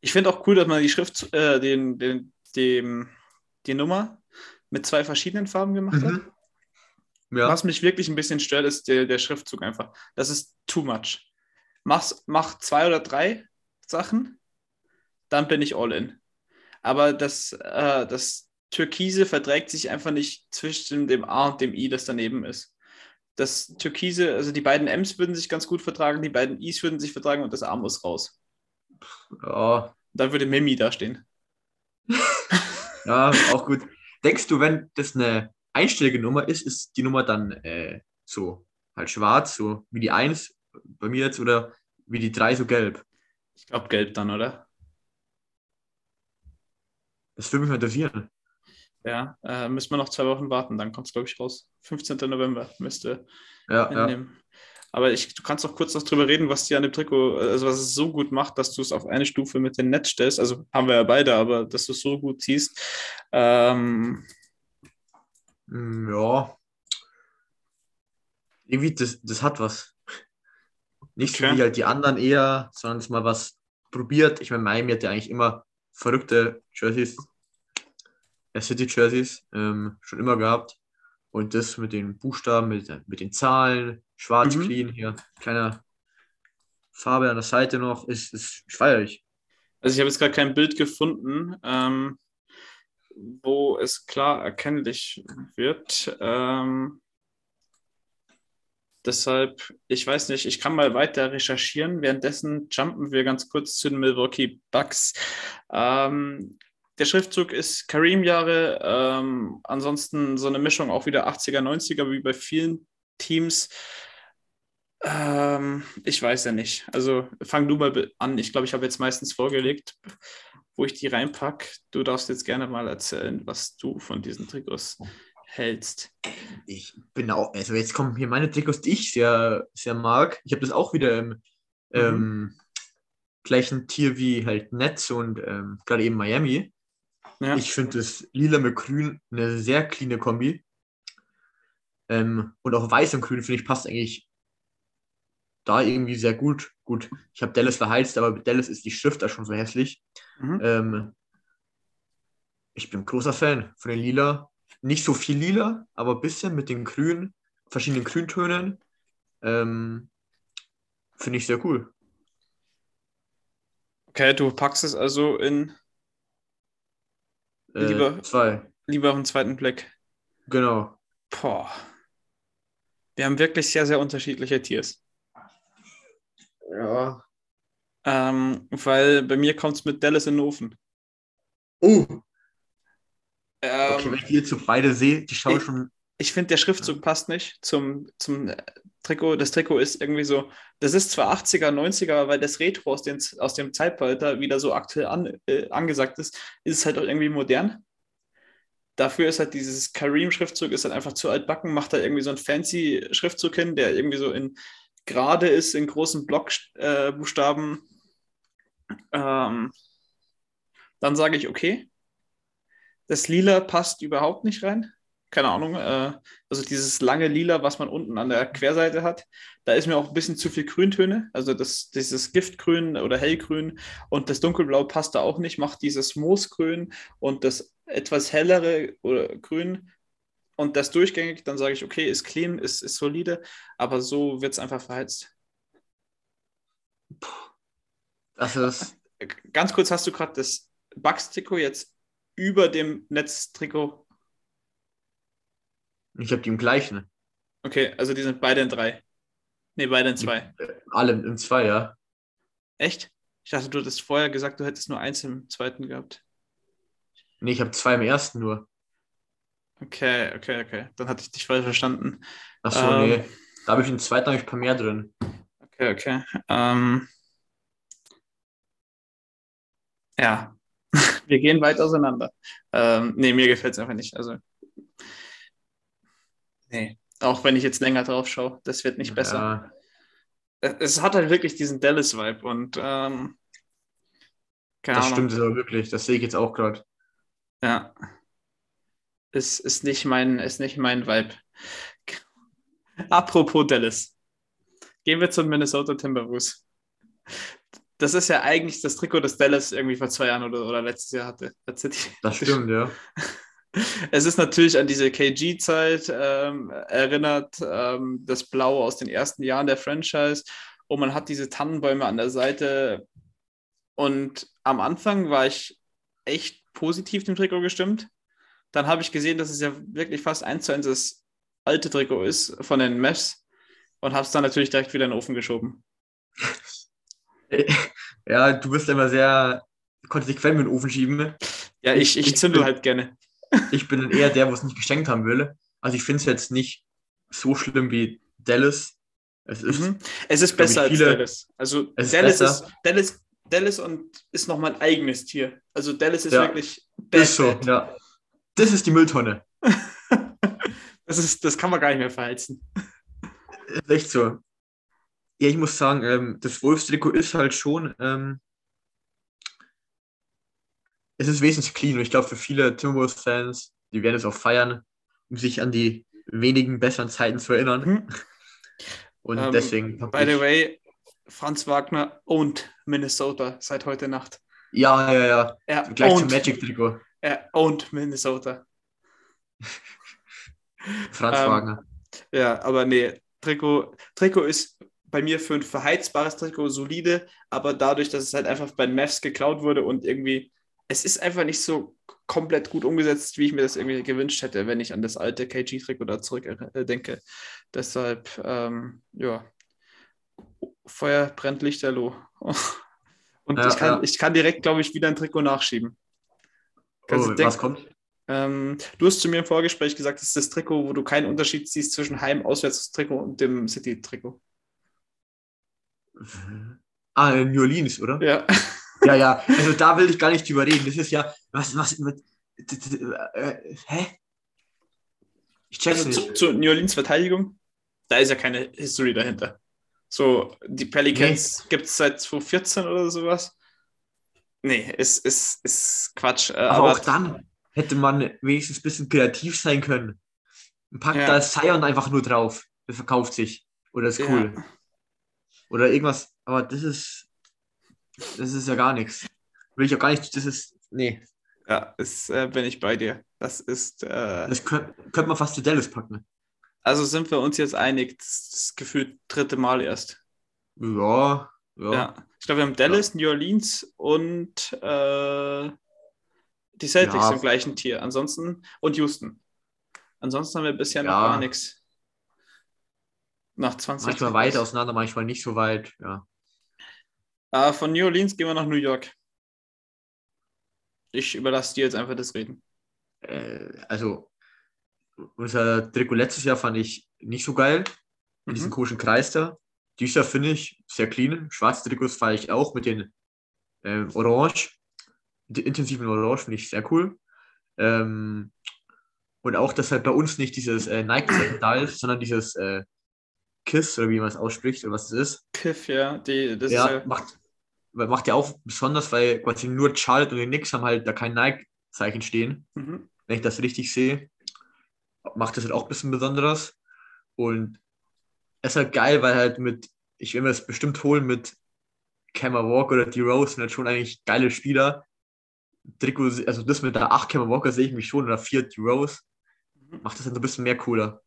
Ich finde auch cool, dass man die Schrift, äh, den, den, dem, die Nummer mit zwei verschiedenen Farben gemacht mhm. hat. Ja. Was mich wirklich ein bisschen stört, ist der, der Schriftzug einfach. Das ist too much. Mach's, mach zwei oder drei Sachen dann bin ich all in. Aber das, äh, das Türkise verträgt sich einfach nicht zwischen dem A und dem I, das daneben ist. Das Türkise, also die beiden M's würden sich ganz gut vertragen, die beiden I's würden sich vertragen und das A muss raus. Ja. Dann würde Mimi da stehen. ja, auch gut. Denkst du, wenn das eine einstellige Nummer ist, ist die Nummer dann äh, so halt schwarz, so wie die 1 bei mir jetzt oder wie die 3 so gelb? Ich glaube gelb dann, oder? Das würde mich interessieren. Ja, äh, müssen wir noch zwei Wochen warten, dann kommt es, glaube ich, raus. 15. November müsste ja, ja. Aber ich, du kannst auch kurz noch drüber reden, was dir an dem Trikot, also was es so gut macht, dass du es auf eine Stufe mit dem Netz stellst. Also haben wir ja beide, aber dass du es so gut ziehst. Ähm, hm, ja. Irgendwie, das, das hat was. Nicht okay. so wie halt die anderen eher, sondern es mal was probiert. Ich meine, Miami hat ja eigentlich immer verrückte Jerseys, äh, City-Jerseys, ähm, schon immer gehabt. Und das mit den Buchstaben, mit, mit den Zahlen, schwarz, mhm. clean hier, kleiner Farbe an der Seite noch, ist, ist feierlich. Also ich habe jetzt gerade kein Bild gefunden, ähm, wo es klar erkennlich wird. Ähm, deshalb, ich weiß nicht, ich kann mal weiter recherchieren. Währenddessen jumpen wir ganz kurz zu den Milwaukee Bucks. Ähm, der Schriftzug ist Kareem-Jahre, ähm, ansonsten so eine Mischung auch wieder 80er, 90er, wie bei vielen Teams. Ähm, ich weiß ja nicht. Also fang du mal an. Ich glaube, ich habe jetzt meistens vorgelegt, wo ich die reinpacke. Du darfst jetzt gerne mal erzählen, was du von diesen Trikots hältst. Ich bin auch, also jetzt kommen hier meine Trikots, die ich sehr, sehr mag. Ich habe das auch wieder im mhm. ähm, gleichen Tier wie halt Netz und ähm, gerade eben Miami. Ja. Ich finde das Lila mit Grün eine sehr cleane Kombi. Ähm, und auch Weiß und Grün, finde ich, passt eigentlich da irgendwie sehr gut. Gut, ich habe Dallas verheizt, aber mit Dallas ist die Schrift da schon so hässlich. Mhm. Ähm, ich bin großer Fan von den Lila. Nicht so viel Lila, aber ein bisschen mit den Grün, verschiedenen Grüntönen. Ähm, Finde ich sehr cool. Okay, du packst es also in äh, lieber, zwei. Lieber auf den zweiten Blick. Genau. Boah. Wir haben wirklich sehr, sehr unterschiedliche Tiers. Ja. Ähm, weil bei mir kommt es mit Dallas in den Ofen. Oh. Ähm, okay, wenn ich jetzt so beide sehe, die schauen ich, schon. Ich finde, der Schriftzug passt nicht zum, zum Trikot. Das Trikot ist irgendwie so, das ist zwar 80er, 90er, weil das Retro aus, den, aus dem Zeitalter wieder so aktuell an, äh, angesagt ist, ist es halt auch irgendwie modern. Dafür ist halt dieses Kareem-Schriftzug ist halt einfach zu altbacken, macht da irgendwie so einen fancy Schriftzug hin, der irgendwie so in gerade ist, in großen Blockbuchstaben. Äh, ähm, dann sage ich, okay, das Lila passt überhaupt nicht rein keine Ahnung, äh, also dieses lange Lila, was man unten an der Querseite hat, da ist mir auch ein bisschen zu viel Grüntöne. Also das, dieses Giftgrün oder Hellgrün und das Dunkelblau passt da auch nicht, macht dieses Moosgrün und das etwas hellere oder Grün und das durchgängig, dann sage ich, okay, ist clean, ist, ist solide, aber so wird es einfach verheizt. Das ist. Ganz kurz, hast du gerade das Bugs-Trikot jetzt über dem Netztrikot ich habe die im gleichen. Okay, also die sind beide in drei. Ne, beide in zwei. Alle in zwei, ja. Echt? Ich dachte, du hattest vorher gesagt, du hättest nur eins im zweiten gehabt. Nee, ich habe zwei im ersten nur. Okay, okay, okay. Dann hatte ich dich falsch verstanden. Achso, ähm, nee. Da habe ich im zweiten habe ich ein paar mehr drin. Okay, okay. Ähm, ja, wir gehen weit auseinander. Ähm, nee, mir gefällt es einfach nicht. Also Nee, auch wenn ich jetzt länger drauf schaue, das wird nicht besser. Ja. Es hat halt wirklich diesen Dallas-Vibe und ähm, das stimmt aber wirklich, das sehe ich jetzt auch gerade. Ja. Ist, ist, nicht mein, ist nicht mein Vibe. Apropos Dallas. Gehen wir zum Minnesota Timberwolves. Das ist ja eigentlich das Trikot, das Dallas irgendwie vor zwei Jahren oder, oder letztes Jahr hatte. Das stimmt, ja. Es ist natürlich an diese KG-Zeit ähm, erinnert, ähm, das Blau aus den ersten Jahren der Franchise. Und man hat diese Tannenbäume an der Seite. Und am Anfang war ich echt positiv dem Trikot gestimmt. Dann habe ich gesehen, dass es ja wirklich fast eins zu eins das alte Trikot ist von den Mavs und habe es dann natürlich direkt wieder in den Ofen geschoben. Ja, du bist immer sehr konsequent mit den Ofen schieben. Ja, ich, ich zündel halt gerne. Ich bin eher der, wo es nicht geschenkt haben will. Also ich finde es jetzt nicht so schlimm wie Dallas. Es ist, mhm. es ist besser als Dallas. Also Dallas ist, ist, Dallas, Dallas und ist noch mein eigenes Tier. Also Dallas ist ja. wirklich bad, ist so, bad. ja. Das ist die Mülltonne. das, ist, das kann man gar nicht mehr verheizen. Ist echt so. Ja, ich muss sagen, ähm, das Wolfstrikot ist halt schon ähm, es ist wesentlich clean und ich glaube für viele Timberwolves-Fans, die werden es auch feiern, um sich an die wenigen besseren Zeiten zu erinnern. Mhm. Und ähm, deswegen. By the way, Franz Wagner und Minnesota seit heute Nacht. Ja, ja, ja. Er Gleich owned, zum Magic-Trikot. Er und Minnesota. Franz ähm, Wagner. Ja, aber nee, Trikot, Trikot ist bei mir für ein verheizbares Trikot solide, aber dadurch, dass es halt einfach bei den Mavs geklaut wurde und irgendwie, es ist einfach nicht so komplett gut umgesetzt, wie ich mir das irgendwie gewünscht hätte, wenn ich an das alte KG-Trikot da zurück äh. Deshalb, ähm, ja, Feuer brennt Lichterloh. Und Ja, ich, kann, ja. ich kann direkt, glaube ich, wieder ein Trikot nachschieben. Kannst Oh, denken- was kommt? Ähm, du hast zu mir im Vorgespräch gesagt, das ist das Trikot, wo du keinen Unterschied siehst zwischen Heim-Auswärtstrikot und dem City-Trikot. Ah, in New Orleans, oder? Ja. Ja, ja. Also da will ich gar nicht drüber reden. Das ist ja, was, was, mit, äh, hä? Ich check's Also zu, nicht. zu New Orleans Verteidigung, da ist ja keine History dahinter. So, die Pelicans gibt es seit 2014 oder sowas. Nee, ist, ist, ist Quatsch. Äh, Aber auch dann hätte man wenigstens ein bisschen kreativ sein können. Packt Ja. da Sion einfach nur drauf. Das verkauft sich. Oder ist cool. Ja. Oder irgendwas. Aber das ist. Das ist ja gar nichts. Will ich auch gar nicht. Das ist. Nee. Ja, ist, äh, bin ich bei dir. Das ist, äh, Das könnte könnte man fast zu Dallas packen. also sind wir uns jetzt einig, das, das gefühlt dritte Mal erst. Ja. Ja. Ja. Ich glaube, wir haben Dallas, New Orleans und äh, die Celtics Ja. im gleichen Tier. Ansonsten und Houston. Ansonsten haben wir bisher noch Ja. gar nichts. Nach 20 Manchmal weit auseinander, manchmal nicht so weit. Ja. Äh, von New Orleans gehen wir nach New York. Ich überlasse dir jetzt einfach das Reden. Äh, also, unser Trikot letztes Jahr fand ich nicht so geil. Mit diesem Mhm. komischen Kreis da. Dieses Jahr finde ich sehr clean. Schwarze Trikots fahre ich auch mit den ähm, Orange. Die intensiven Orange finde ich sehr cool. Ähm, und auch, dass halt bei uns nicht dieses äh, Nike da ist, sondern dieses äh, Kiss oder wie man es ausspricht oder was es ist. Kiff, ja. Die, das Ja, ist ja macht, macht ja auch besonders, weil quasi nur Charlotte und die Knicks haben halt da kein Nike-Zeichen stehen mhm. wenn ich das richtig sehe, macht das halt auch ein bisschen besonderes. Und es ist halt geil, weil halt mit, ich will mir das bestimmt holen mit Kemba Walker oder D-Rose, sind halt schon eigentlich geile Spieler. Trikot, also das mit der 8 Kemba Walker sehe ich mich schon oder 4 D-Rose, Mhm. macht das halt ein bisschen mehr cooler.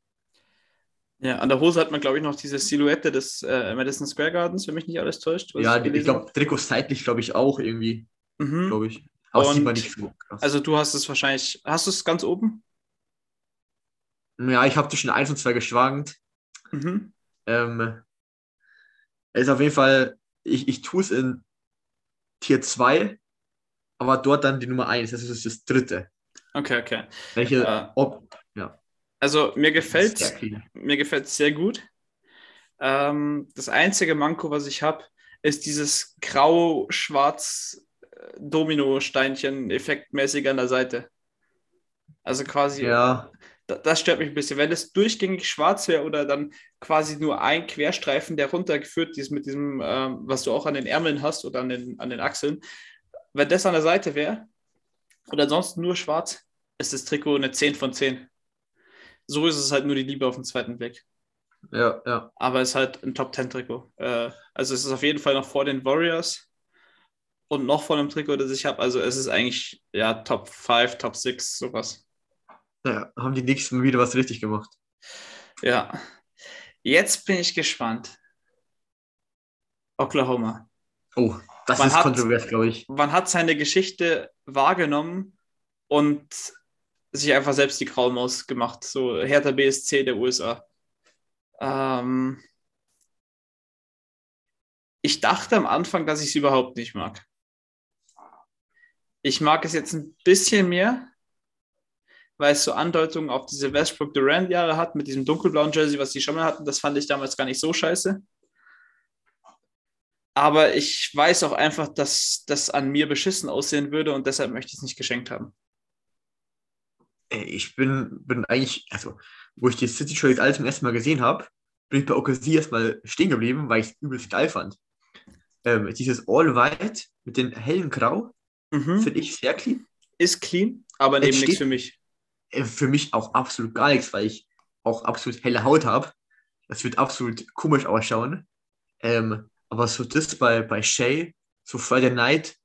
Ja, an der Hose hat man, glaube ich, noch diese Silhouette des äh, Madison Square Gardens, wenn mich nicht alles täuscht. ja, ich gelesen glaube, Trikots seitlich glaube ich auch irgendwie. Mhm. glaube ich. Aber sieht man nicht so krass. Also du hast es wahrscheinlich, hast du es ganz oben? ja, ich habe zwischen 1 und 2 geschwankt. Mhm. Ähm, es ist auf jeden Fall, ich, ich tue es in Tier 2, aber dort dann die Nummer 1, das ist das dritte. Okay, okay. Welche, Äh, ob, Also mir gefällt mir gefällt es sehr gut. Ähm, das einzige Manko, was ich habe, ist dieses grau-schwarz äh, Domino-Steinchen effektmäßig an der Seite. Also quasi, Ja, da, das stört mich ein bisschen. Wenn es durchgängig schwarz wäre oder dann quasi nur ein Querstreifen, der runtergeführt ist mit diesem, ähm, was du auch an den Ärmeln hast oder an den, an den Achseln, wenn das an der Seite wäre oder ansonsten nur schwarz, ist das Trikot eine 10 von 10. So ist es halt nur die Liebe auf den zweiten Blick ja, ja. aber es ist halt ein Top 10 Trikot. Äh, also es ist auf jeden Fall noch vor den Warriors und noch vor einem Trikot, das ich habe. Also es ist eigentlich ja Top 5, Top 6, sowas. ja haben die nächsten wieder was richtig gemacht. Ja. Jetzt bin ich gespannt. Oklahoma. Oh, das Man ist hat- kontrovers, glaube ich. Man hat seine Geschichte wahrgenommen und sich einfach selbst die Graumaus gemacht. So Hertha BSC der USA. Ähm, ich dachte am Anfang, dass ich es überhaupt nicht mag. Ich mag es jetzt ein bisschen mehr, weil es so Andeutungen auf diese Westbrook Durant Jahre hat mit diesem dunkelblauen Jersey, was die schon mal hatten. Das fand ich damals gar nicht so scheiße. Aber ich weiß auch einfach, dass das an mir beschissen aussehen würde und deshalb möchte ich es nicht geschenkt haben. Ich bin, bin eigentlich, also, wo ich die City jetzt alles zum ersten Mal gesehen habe, bin ich bei Okasi erstmal stehen geblieben, weil ich es übelst geil fand. Ähm, dieses All White mit den hellen Grau Mhm. finde ich sehr clean. Ist clean, aber Jetzt eben nichts für mich. Äh, Für mich auch absolut gar nichts, weil ich auch absolut helle Haut habe. Das wird absolut komisch ausschauen. Ähm, aber so das bei, bei Shay, so Friday Night,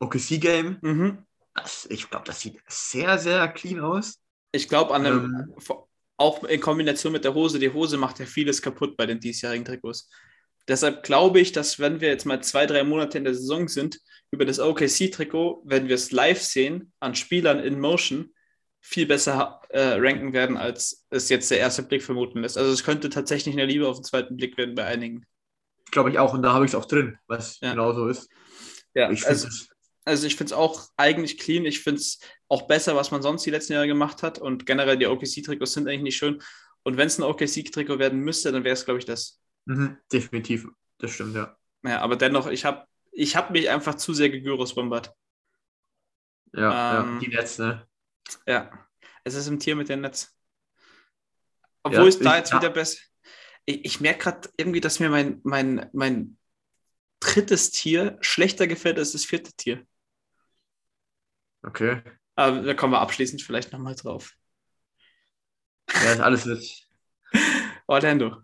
OKC Game, Mhm. Das, ich glaube, das sieht sehr, sehr clean aus. Ich glaube, an einem, Ähm. auch in Kombination mit der Hose. Die Hose macht ja vieles kaputt bei den diesjährigen Trikots. Deshalb glaube ich, dass wenn wir jetzt mal zwei, drei Monate in der Saison sind, über das OKC-Trikot, wenn wir es live sehen, an Spielern in Motion, viel besser äh, ranken werden, als es jetzt der erste Blick vermuten lässt. Also es könnte tatsächlich eine Liebe auf den zweiten Blick werden bei einigen. Glaube ich auch. Und da habe ich es auch drin, was ja. genau so ist. Ja, ich also, also ich finde es auch eigentlich clean. Ich finde es auch besser, was man sonst die letzten Jahre gemacht hat. Und generell die OKC-Trikots sind eigentlich nicht schön. Und wenn es ein OKC-Trikot werden müsste, dann wäre es, glaube ich, das. Mhm, definitiv, das stimmt, ja. Ja, aber dennoch, ich habe ich hab mich einfach zu sehr gegyrosbombert. Ja, ähm, ja, die Netz, ne? Ja, es ist im Tier mit dem Netz. Obwohl ja, es da jetzt ja. wieder besser. Ich, ich merke gerade irgendwie, dass mir mein, mein, mein drittes Tier schlechter gefällt als das vierte Tier. Okay. Aber da kommen wir abschließend vielleicht nochmal drauf. Ja, ist alles mit. Orlando.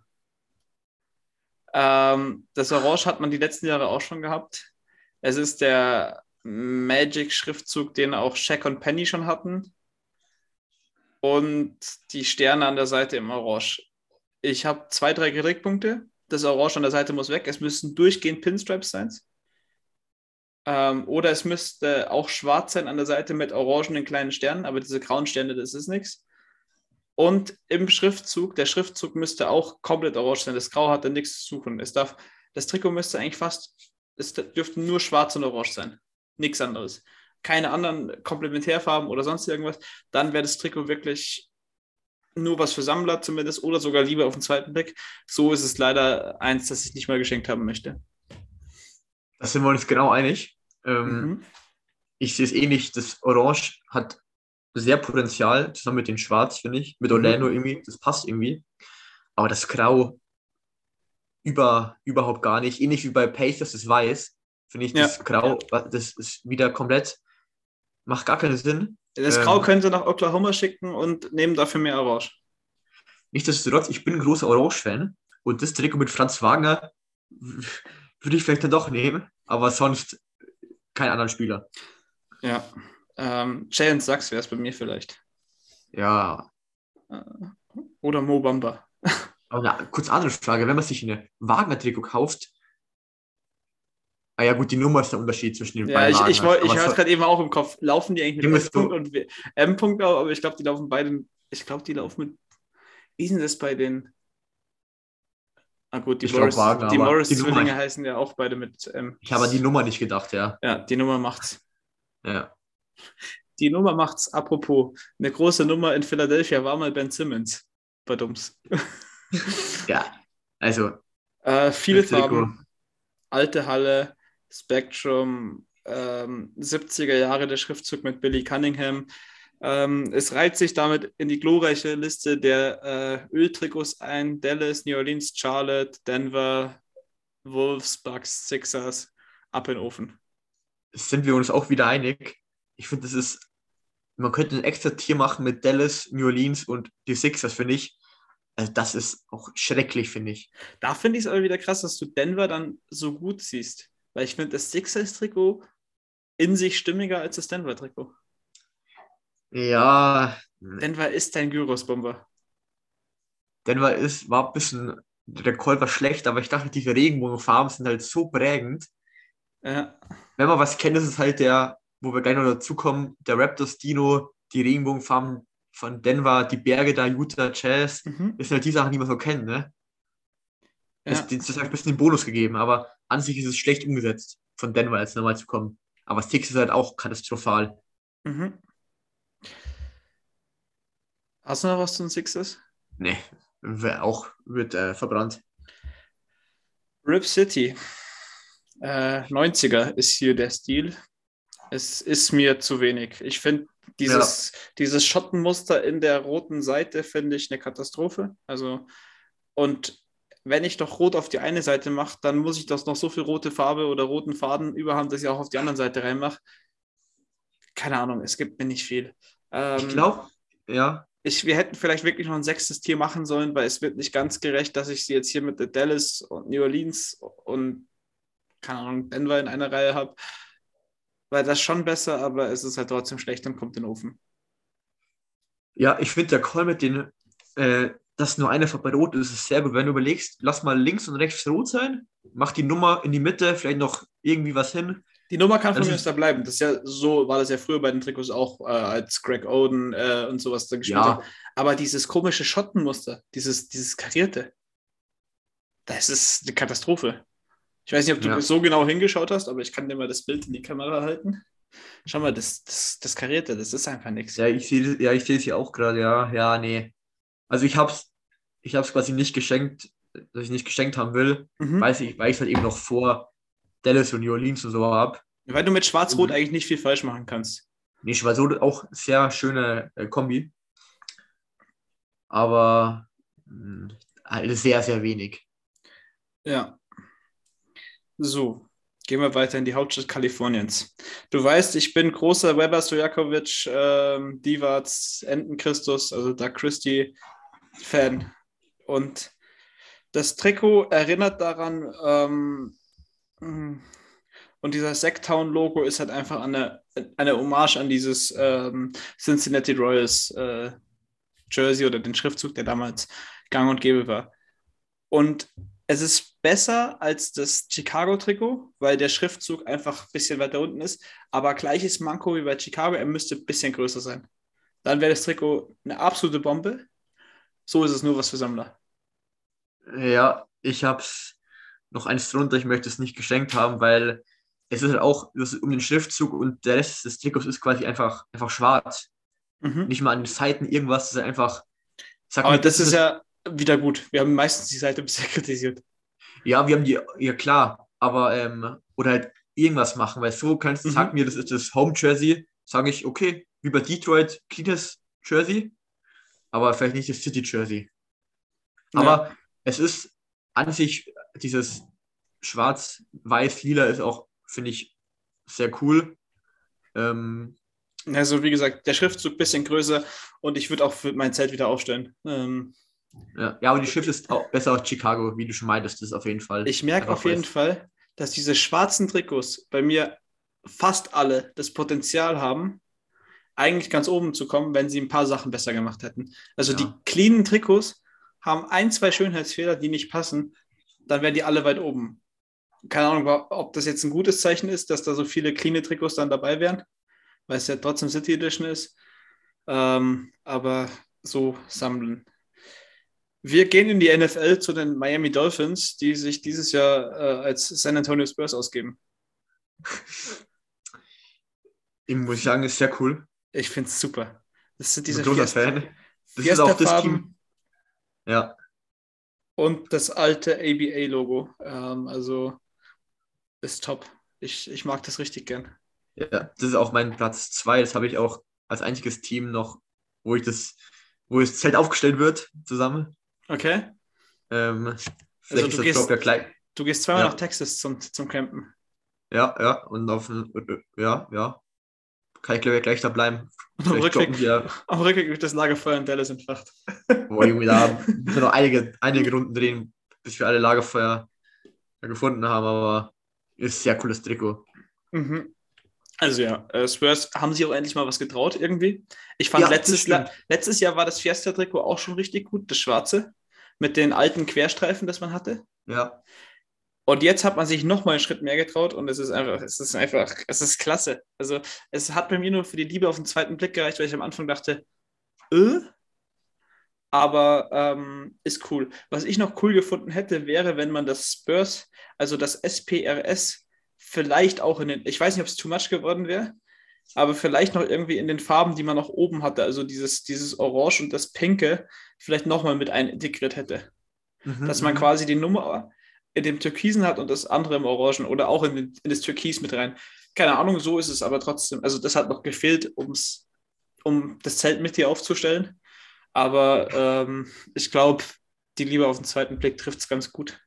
Ähm, das Orange hat man die letzten Jahre auch schon gehabt. Es ist der Magic-Schriftzug, den auch Shaq und Penny schon hatten. Und die Sterne an der Seite im Orange. Ich habe zwei, drei Kritikpunkte. Das Orange an der Seite muss weg. Es müssen durchgehend Pinstripes sein. Ähm, oder es müsste auch schwarz sein an der Seite mit orangenen kleinen Sternen, aber diese grauen Sterne, das ist nichts. Und im Schriftzug, der Schriftzug müsste auch komplett orange sein. Das Grau hat da nichts zu suchen. Es darf, das Trikot müsste eigentlich fast, es dürften nur schwarz und orange sein. Nichts anderes. Keine anderen Komplementärfarben oder sonst irgendwas. Dann wäre das Trikot wirklich nur was für Sammler zumindest oder sogar lieber auf den zweiten Blick. So ist es leider eins, das ich nicht mal geschenkt haben möchte. Da sind wir uns genau einig. Ähm, mhm. Ich sehe es ähnlich. Das Orange hat sehr Potenzial, zusammen mit den Schwarz, finde ich. Mit Orlando mhm. irgendwie, das passt irgendwie. Aber das Grau über, überhaupt gar nicht. Ähnlich wie bei Pacers das Weiß, finde ich das ja. Grau, das ist wieder komplett, macht gar keinen Sinn. Das ähm, Grau können sie nach Oklahoma schicken und nehmen dafür mehr Orange. Nichtsdestotrotz, ich bin ein großer Orange-Fan und das Trikot mit Franz Wagner würde ich vielleicht dann doch nehmen, aber sonst kein anderer Spieler. Ja, ähm, Jalen Sachs wäre es bei mir vielleicht. Ja. Äh, oder Mo Bamba. Aber eine kurz andere Frage, wenn man sich eine Wagner-Trikot kauft, Ah ja, gut, die Nummer ist der Unterschied zwischen den ja, beiden. Ich, ich, ich, ich hatte gerade eben auch im Kopf, laufen die eigentlich mit M-Punkt und M-Punkt, aber ich glaube, die laufen beide, ich glaube, die laufen mit, wie ist denn das bei den, ah gut, die Morris-Zwillinge Morris heißen ja auch beide mit M. Ich habe an die Nummer nicht gedacht, ja. Ja, die Nummer macht's. Ja. Die Nummer macht's. Apropos, eine große Nummer in Philadelphia war mal Ben Simmons. Bei Dums. ja, also. Äh, viele Farben. Alte Halle, Spectrum, ähm, 70er Jahre der Schriftzug mit Billy Cunningham. Ähm, es reiht sich damit in die glorreiche Liste der äh, Öltrikots ein. Dallas, New Orleans, Charlotte, Denver, Wolves, Bucks, Sixers, ab in den Ofen. Sind wir uns auch wieder einig? Ich finde, das ist, man könnte ein extra Tier machen mit Dallas, New Orleans und die Sixers, finde ich. Also das ist auch schrecklich, finde ich. Da finde ich es aber wieder krass, dass du Denver dann so gut siehst. Weil ich finde das Sixers-Trikot in sich stimmiger als das Denver-Trikot. Ja. Denver ist dein Gyrosbomber. Denver ist, war ein bisschen, der Call war schlecht, aber ich dachte, diese Regenbogenfarben sind halt so prägend. Ja. Wenn man was kennt, ist es halt der wo wir gleich noch dazu kommen, der Raptors Dino, die Regenbogenfarben von Denver, die Berge da, Utah Jazz, mhm. das sind halt die Sachen, die man so kennt, ne? Ja. das, das hat ein bisschen den Bonus gegeben, aber an sich ist es schlecht umgesetzt, von Denver jetzt nochmal zu kommen. Aber Six ist halt auch katastrophal. Mhm. Hast du noch was zu den Sixers? Nee, auch wird äh, verbrannt. Rip City. Äh, 90er ist hier der Stil. Es ist mir zu wenig. Ich finde dieses, ja. dieses Schottenmuster in der roten Seite finde ich eine Katastrophe. Also, und wenn ich doch rot auf die eine Seite mache, dann muss ich das noch so viel rote Farbe oder roten Faden überhaben, dass ich auch auf die andere Seite reinmache. Keine Ahnung, es gibt mir nicht viel. Ähm, ich glaube, ja. Ich, wir hätten vielleicht wirklich noch ein sechstes Tier machen sollen, weil es wird nicht ganz gerecht, dass ich sie jetzt hier mit Dallas und New Orleans und keine Ahnung, Denver in einer Reihe habe war das schon besser, aber es ist halt trotzdem schlecht und kommt in den Ofen. Ja, ich finde der Call mit den äh, dass nur eine Farbe rot ist, ist sehr gut. Wenn du überlegst, lass mal links und rechts rot sein, mach die Nummer in die Mitte, vielleicht noch irgendwie was hin. Die Nummer kann von Das mir aus da bleiben. Das ist ja so, war das ja früher bei den Trikots auch, äh, als Greg Oden äh, und sowas da gespielt Ja. hat. Aber dieses komische Schottenmuster, dieses, dieses karierte, das ist eine Katastrophe. Ich weiß nicht, ob du Ja. so genau hingeschaut hast, aber ich kann dir mal das Bild in die Kamera halten. Schau mal, das, das, das karierte, das ist einfach nichts. Ja, ich sehe ja, ich es hier auch gerade, ja. Ja, nee. Also ich hab's, ich hab's quasi nicht geschenkt, dass ich nicht geschenkt haben will, Mhm. weil ich, weil ich halt eben noch vor Dallas und New Orleans und so hab. Weil du mit Schwarz-Rot Mhm. eigentlich nicht viel falsch machen kannst. Nee, war so auch sehr schöne äh, Kombi. Aber mh, halt sehr, sehr wenig. Ja. So, gehen wir weiter in die Hauptstadt Kaliforniens. Du weißt, ich bin großer Weber Stojakovic, ähm, Divac, Entenchristus, also Doug Christie Fan. Und das Trikot erinnert daran, ähm, und dieser Sacktown-Logo ist halt einfach eine, eine Hommage an dieses ähm, Cincinnati Royals äh, Jersey oder den Schriftzug, der damals gang und gäbe war. Und es ist besser als das Chicago-Trikot, weil der Schriftzug einfach ein bisschen weiter unten ist. Aber gleiches Manko wie bei Chicago, er müsste ein bisschen größer sein. Dann wäre das Trikot eine absolute Bombe. So ist es nur was für Sammler. Ja, ich hab's noch eins drunter, ich möchte es nicht geschenkt haben, weil es ist halt auch das ist um den Schriftzug und der Rest des Trikots ist quasi einfach, einfach schwarz. Mhm. Nicht mal an den Seiten irgendwas, das ist einfach. Aber mir, das ist ja wieder gut. Wir haben meistens die Seite bisher kritisiert. Ja, wir haben die, ja klar, aber ähm, oder halt irgendwas machen, weil so kannst du, Mhm. sag mir, das ist das Home Jersey, sage ich, okay, wie bei Detroit, cleanes Jersey, aber vielleicht nicht das City Jersey. Aber es ist an sich, dieses schwarz-weiß-lila ist auch, finde ich, sehr cool. Ähm, Also, wie gesagt, der Schriftzug ein bisschen größer und ich würde auch für mein Zelt wieder aufstellen. Ähm, ja, ja, aber die Schrift ist auch besser als Chicago, wie du schon meintest, das ist auf jeden Fall. Ich merke auf jeden weiß. Fall, dass diese schwarzen Trikots bei mir fast alle das Potenzial haben, eigentlich ganz oben zu kommen, wenn sie ein paar Sachen besser gemacht hätten. Also Ja. die cleanen Trikots haben ein, zwei Schönheitsfehler, die nicht passen, dann wären die alle weit oben. Keine Ahnung, ob das jetzt ein gutes Zeichen ist, dass da so viele cleane Trikots dann dabei wären, weil es ja trotzdem City Edition ist. Ähm, aber so sammeln. Wir gehen in die NFL zu den Miami Dolphins, die sich dieses Jahr äh, als San Antonio Spurs ausgeben. Ich muss sagen, ist sehr cool. Ich finde es super. Das sind diese Fiesta- Fan. Das ist auch das Team. Ja, und das alte ABA-Logo. Ähm, also ist top. Ich, ich mag das richtig gern. Ja, das ist auch mein Platz 2. Das habe ich auch als einziges Team noch, wo ich das, wo das Zelt aufgestellt wird, zusammen. Okay? Ähm, vielleicht Also ist du das gehst- ja gleich. Du gehst zweimal Ja. nach Texas zum, zum Campen. Ja, ja, und auf ja, ja. Kann ich glaube ich gleich da bleiben. Und am Rückweg, wir, am Rückweg wird das Lagerfeuer in Dallas entfacht. boah, Junge, da müssen wir noch einige, einige Runden drehen, bis wir alle Lagerfeuer gefunden haben, aber ist ein sehr cooles Trikot. Mhm. Also ja, äh, Spurs haben sich auch endlich mal was getraut irgendwie. Ich fand Ja, letztes. La- letztes Jahr war das Fiesta-Trikot auch schon richtig gut, das schwarze, mit den alten Querstreifen, das man hatte. Ja, Und jetzt hat man sich noch mal einen Schritt mehr getraut und es ist einfach, es ist einfach, es ist klasse. Also es hat bei mir nur für die Liebe auf den zweiten Blick gereicht, weil ich am Anfang dachte, äh? Aber ähm, ist cool. Was ich noch cool gefunden hätte, wäre, wenn man das Spurs, also das SPRS, vielleicht auch in den, ich weiß nicht, ob es too much geworden wäre, aber vielleicht noch irgendwie in den Farben, die man noch oben hatte, also dieses, dieses Orange und das Pinke, vielleicht nochmal mit ein integriert hätte Mhm, dass man mhm. quasi die Nummer in dem Türkisen hat und das andere im Orangen oder auch in, den, in das Türkis mit rein. Keine Ahnung, so ist es aber trotzdem. Also das hat noch gefehlt, um's, um das Zelt mit hier aufzustellen. Aber ähm, ich glaube, die Liebe auf den zweiten Blick trifft es ganz gut.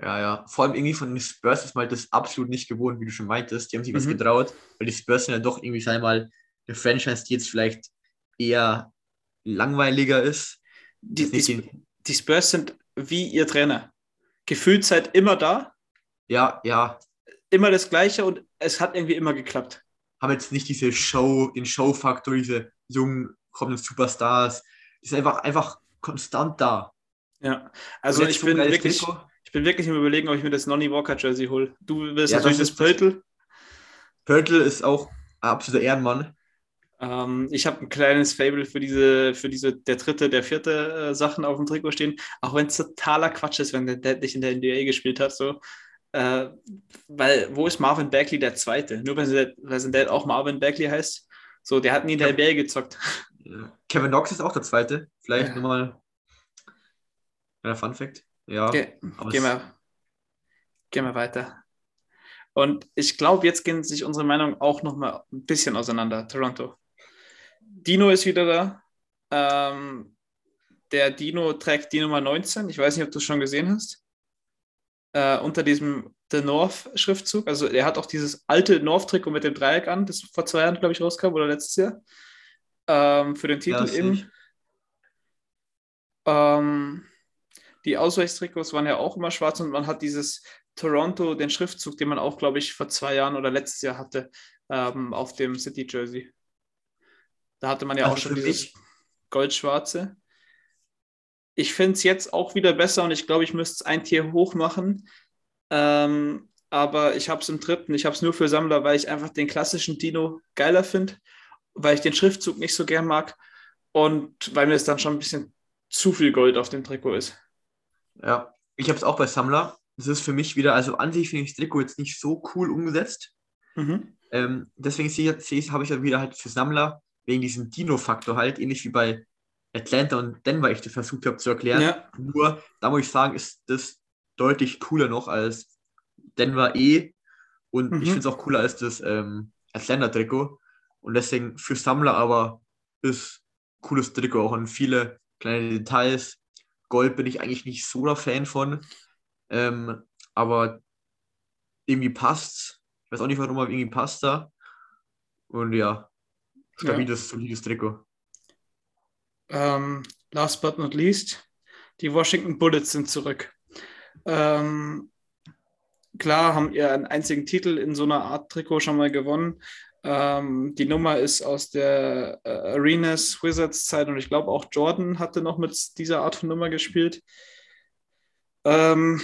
Ja, ja. Vor allem irgendwie von den Spurs ist mal das absolut nicht gewohnt, wie du schon meintest. Die haben sich was Mhm. getraut, weil die Spurs sind ja doch irgendwie, wir mal, eine Franchise, die jetzt vielleicht eher langweiliger ist. Die, die, die Spurs sind wie ihr Trainer. Gefühlt seid immer da, ja, ja, immer das Gleiche und es hat irgendwie immer geklappt. haben jetzt nicht diese Show, den Show-Faktor, diese jungen kommenden Superstars. Die sind einfach, einfach konstant da. Ja, also ich bin, wirklich, ich bin wirklich im Überlegen, ob ich mir das Nonny Walker Jersey hole. Du willst ja, natürlich das, das. Pöltl ist auch absoluter Ehrenmann. Ähm, ich habe ein kleines Fable für diese, für diese, der dritte, der vierte äh, Sachen auf dem Trikot stehen, auch wenn es totaler Quatsch ist, wenn der Dad nicht in der NBA gespielt hat, so. Äh, weil, wo ist Marvin Bagley der Zweite? Nur weil sein Dad auch Marvin Bagley heißt. So, der hat nie in der NBA gezockt. Kevin Knox ist auch der Zweite. Vielleicht ja. nochmal ein Fun Fact. Ja. Ge gehen, wir, gehen wir weiter. Und ich glaube, jetzt gehen sich unsere Meinungen auch nochmal ein bisschen auseinander. Toronto. Dino ist wieder da. Ähm, der Dino trägt die Nummer 19. Ich weiß nicht, ob du es schon gesehen hast. Äh, unter diesem The North-Schriftzug. Also er hat auch dieses alte North-Trikot mit dem Dreieck an, das vor zwei Jahren, glaube ich, rauskam oder letztes Jahr. Ähm, für den Titel eben. Ähm, die Ausweichstrikots waren ja auch immer schwarz und man hat dieses Toronto, den Schriftzug, den man auch, glaube ich, vor zwei Jahren oder letztes Jahr hatte, ähm, auf dem City Jersey. Da hatte man ja also auch schon dieses goldschwarze. Ich finde es jetzt auch wieder besser und ich glaube, ich müsste es ein Tier hoch machen. Ähm, aber ich habe es im dritten. Ich habe es nur für Sammler, weil ich einfach den klassischen Dino geiler finde, weil ich den Schriftzug nicht so gern mag und weil mir es dann schon ein bisschen zu viel Gold auf dem Trikot ist. Ja, ich habe es auch bei Sammler. Das ist für mich wieder, also an sich finde ich das Trikot jetzt nicht so cool umgesetzt. Mhm. Ähm, deswegen habe ich ja wieder halt für Sammler wegen diesem Dino-Faktor halt, ähnlich wie bei Atlanta und Denver ich das versucht habe zu erklären. Ja. Nur, da muss ich sagen, ist das deutlich cooler noch als Denver E. Und mhm. ich finde es auch cooler als das ähm, Atlanta-Trikot. Und deswegen für Sammler aber ist cooles Trikot auch an viele kleine Details. Gold bin ich eigentlich nicht so der Fan von. Ähm, aber irgendwie passt. Ich weiß auch nicht, warum, aber irgendwie passt da. Und ja, stabiles, ja. solides Trikot. Ähm, last but not least, die Washington Bullets sind zurück. Ähm, klar haben ihr einen einzigen Titel in so einer Art Trikot schon mal gewonnen. Ähm, die Nummer ist aus der äh, Arenas Wizards Zeit und ich glaube auch Jordan hatte noch mit dieser Art von Nummer gespielt. Ähm,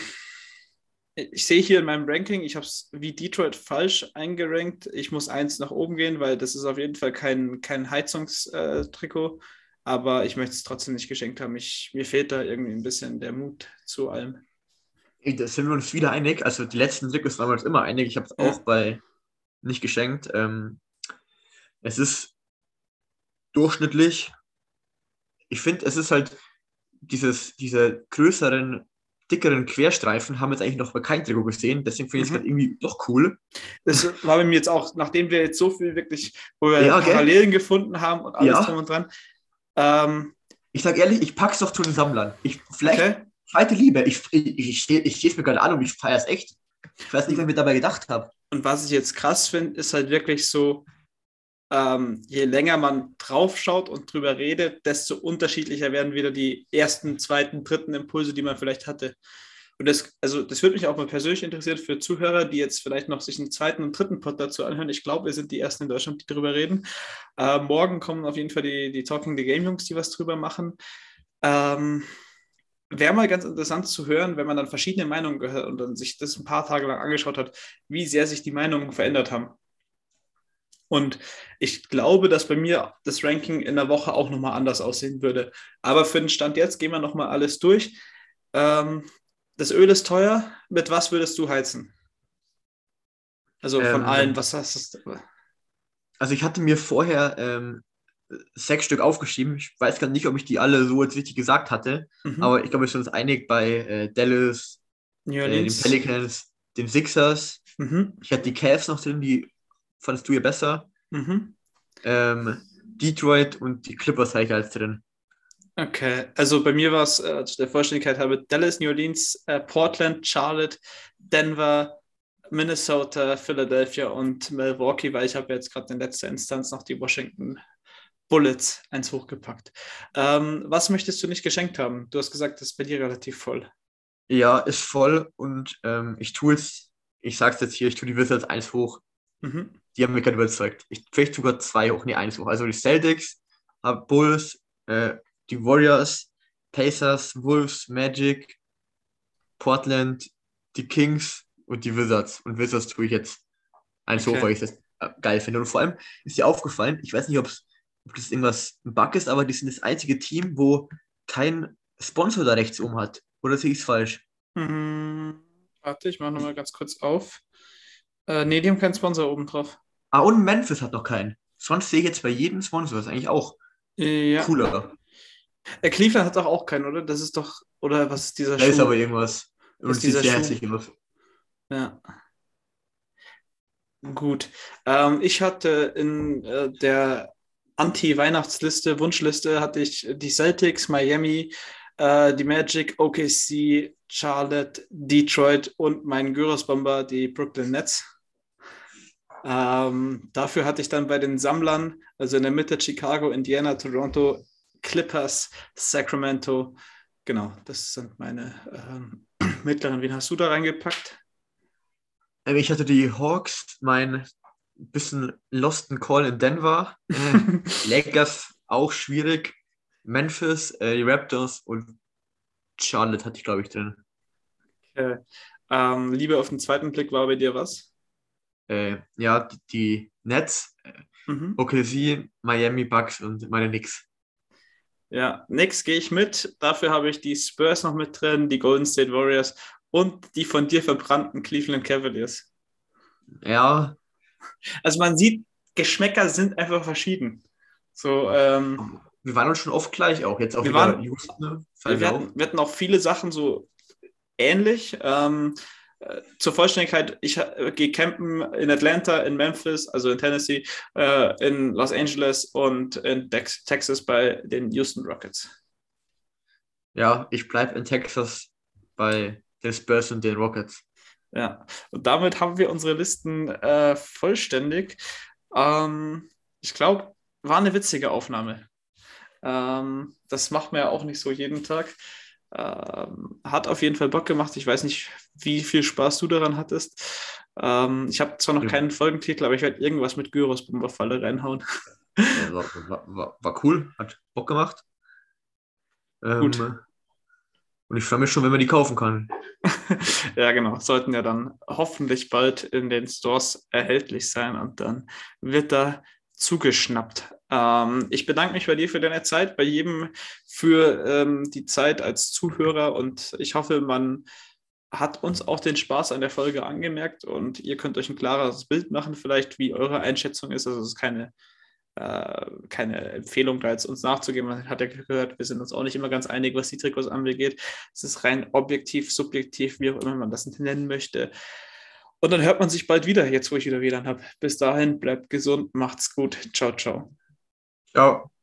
ich sehe hier in meinem Ranking, ich habe es wie Detroit falsch eingerankt. Ich muss eins nach oben gehen, weil das ist auf jeden Fall kein, kein Heizungstrikot. Aber ich möchte es trotzdem nicht geschenkt haben. Ich, mir fehlt da irgendwie ein bisschen der Mut zu allem. Da sind wir uns wieder einig. Also die letzten Trikots waren wir uns immer einig. Ich habe es ja. auch bei nicht geschenkt. Ähm, es ist durchschnittlich. Ich finde, es ist halt dieses, diese größeren, dickeren Querstreifen haben wir jetzt eigentlich noch bei kein Trikot gesehen. Deswegen finde ich es mhm. irgendwie doch cool. Das war bei mir jetzt auch, nachdem wir jetzt so viel wirklich, wo wir ja, Parallelen okay. gefunden haben und alles ja. drum und dran. Ähm, ich sage ehrlich, ich packe es doch zu den Sammlern. Ich, vielleicht okay. zweite Liebe. Ich, ich, ich stehe ich es mir gerade an und ich feiere es echt. Ich weiß nicht, was ich mir dabei gedacht habe. Und was ich jetzt krass finde, ist halt wirklich so, ähm, je länger man draufschaut und drüber redet, desto unterschiedlicher werden wieder die ersten, zweiten, dritten Impulse, die man vielleicht hatte. Und das, also das würde mich auch mal persönlich interessieren für Zuhörer, die jetzt vielleicht noch sich einen zweiten und dritten Pod dazu anhören. Ich glaube, wir sind die ersten in Deutschland, die darüber reden. Äh, morgen kommen auf jeden Fall die, die Talking the Game Jungs, die was drüber machen. Ähm, Wäre mal ganz interessant zu hören, wenn man dann verschiedene Meinungen gehört und dann sich das ein paar Tage lang angeschaut hat, wie sehr sich die Meinungen verändert haben. Und ich glaube, dass bei mir das Ranking in der Woche auch nochmal anders aussehen würde. Aber für den Stand jetzt gehen wir nochmal alles durch. Ähm, das Öl ist teuer. Mit was würdest du heizen? Also von ähm, allen, was hast du? Also ich hatte mir vorher ähm, sechs Stück aufgeschrieben. Ich weiß gar nicht, ob ich die alle so jetzt richtig gesagt hatte, mhm. aber ich glaube, wir sind uns einig bei äh, Dallas, äh, den Pelicans, den Sixers. Mhm. Ich hatte die Cavs noch drin, die fandest du ja besser. Mhm. Ähm, Detroit und die Clippers habe ich als drin. Okay, also bei mir war es äh, der Vollständigkeit habe Dallas, New Orleans, äh, Portland, Charlotte, Denver, Minnesota, Philadelphia und Milwaukee, weil ich habe jetzt gerade in letzter Instanz noch die Washington Bullets eins hochgepackt. Ähm, was möchtest du nicht geschenkt haben? Du hast gesagt, das ist bei dir relativ voll. Ja, ist voll und ähm, ich tue es, ich sage es jetzt hier, ich tue die Wizards eins hoch. Mhm. Die haben mich gerade überzeugt. Ich vielleicht sogar zwei hoch, nee, eins hoch. Also die Celtics, Bulls, äh, die Warriors, Pacers, Wolves, Magic, Portland, die Kings und die Wizards. Und Wizards tue ich jetzt eins Okay. hoch, weil ich das äh, geil finde. Und vor allem ist dir aufgefallen, ich weiß nicht, ob das irgendwas ein Bug ist, aber die sind das einzige Team, wo kein Sponsor da rechts oben hat. Oder sehe ich es falsch? Hm, warte, ich mache nochmal ganz kurz auf. Äh, nee, die haben keinen Sponsor oben drauf. Ah, und Memphis hat noch keinen. Sonst sehe ich jetzt bei jedem Sponsor. Das ist eigentlich auch Ja. cooler. Äh, Cleveland hat doch auch keinen, oder? Das ist doch, oder was ist dieser Da ist Schuh? aber irgendwas. Und ist dieser sehr hässlich aus. Ja. Gut. Ähm, ich hatte in äh, der Anti-Weihnachtsliste, Wunschliste, hatte ich die Celtics, Miami, äh, die Magic, OKC, Charlotte, Detroit und meinen Gyros-Bomber, die Brooklyn Nets. Ähm, dafür hatte ich dann bei den Sammlern, also in der Mitte Chicago, Indiana, Toronto, Clippers, Sacramento. Genau, das sind meine ähm, mittleren. Wen hast du da reingepackt? Ähm, Ich hatte die Hawks, mein bisschen losten Call in Denver. Lakers auch schwierig. Memphis, äh, die Raptors und Charlotte hatte ich, glaube ich, drin. Okay. Ähm, Liebe auf den zweiten Blick war bei dir was? Äh, ja, die, die Nets, Mhm. OKC, Miami Bucks und meine Knicks. Ja, next gehe ich mit. Dafür habe ich die Spurs noch mit drin, die Golden State Warriors und die von dir verbrannten Cleveland Cavaliers. Ja, Also man sieht, Geschmäcker sind einfach verschieden. So, ähm, wir waren uns schon oft gleich auch. Jetzt auch Wir waren- Houston. ne? wir, hatten, wir hatten auch viele Sachen so ähnlich. Ähm, äh, zur Vollständigkeit, ich äh, gehe campen in Atlanta, in Memphis, also in Tennessee, äh, in Los Angeles und in Dex Texas bei den Houston Rockets. Ja, ich bleibe in Texas bei den Spurs und den Rockets. Ja, und damit haben wir unsere Listen äh, vollständig. Ähm, ich glaube, war eine witzige Aufnahme. Ähm, das macht man ja auch nicht so jeden Tag. Ähm, hat auf jeden Fall Bock gemacht. Ich weiß nicht, wie viel Spaß du daran hattest. Ähm, ich habe zwar noch Ja. keinen Folgentitel, aber ich werde irgendwas mit Gyros Bomberfalle reinhauen. War, war, war cool, hat Bock gemacht. Ähm, Gut. Und ich freue mich schon, wenn man die kaufen kann. ja, genau. Sollten ja dann hoffentlich bald in den Stores erhältlich sein und dann wird da zugeschnappt. Ähm, ich bedanke mich bei dir für deine Zeit, bei jedem für ähm, die Zeit als Zuhörer und ich hoffe, man hat uns auch den Spaß an der Folge angemerkt und ihr könnt euch ein klares Bild machen, vielleicht wie eure Einschätzung ist. Also es ist keine äh, keine Empfehlung, da jetzt uns nachzugeben. Man hat ja gehört, wir sind uns auch nicht immer ganz einig, was die Trikots angeht. Es ist rein objektiv, subjektiv, wie auch immer man das nennen möchte. Und dann hört man sich bald wieder, jetzt wo ich wieder WLAN habe. Bis dahin, bleibt gesund, macht's gut. Ciao, ciao. Ciao.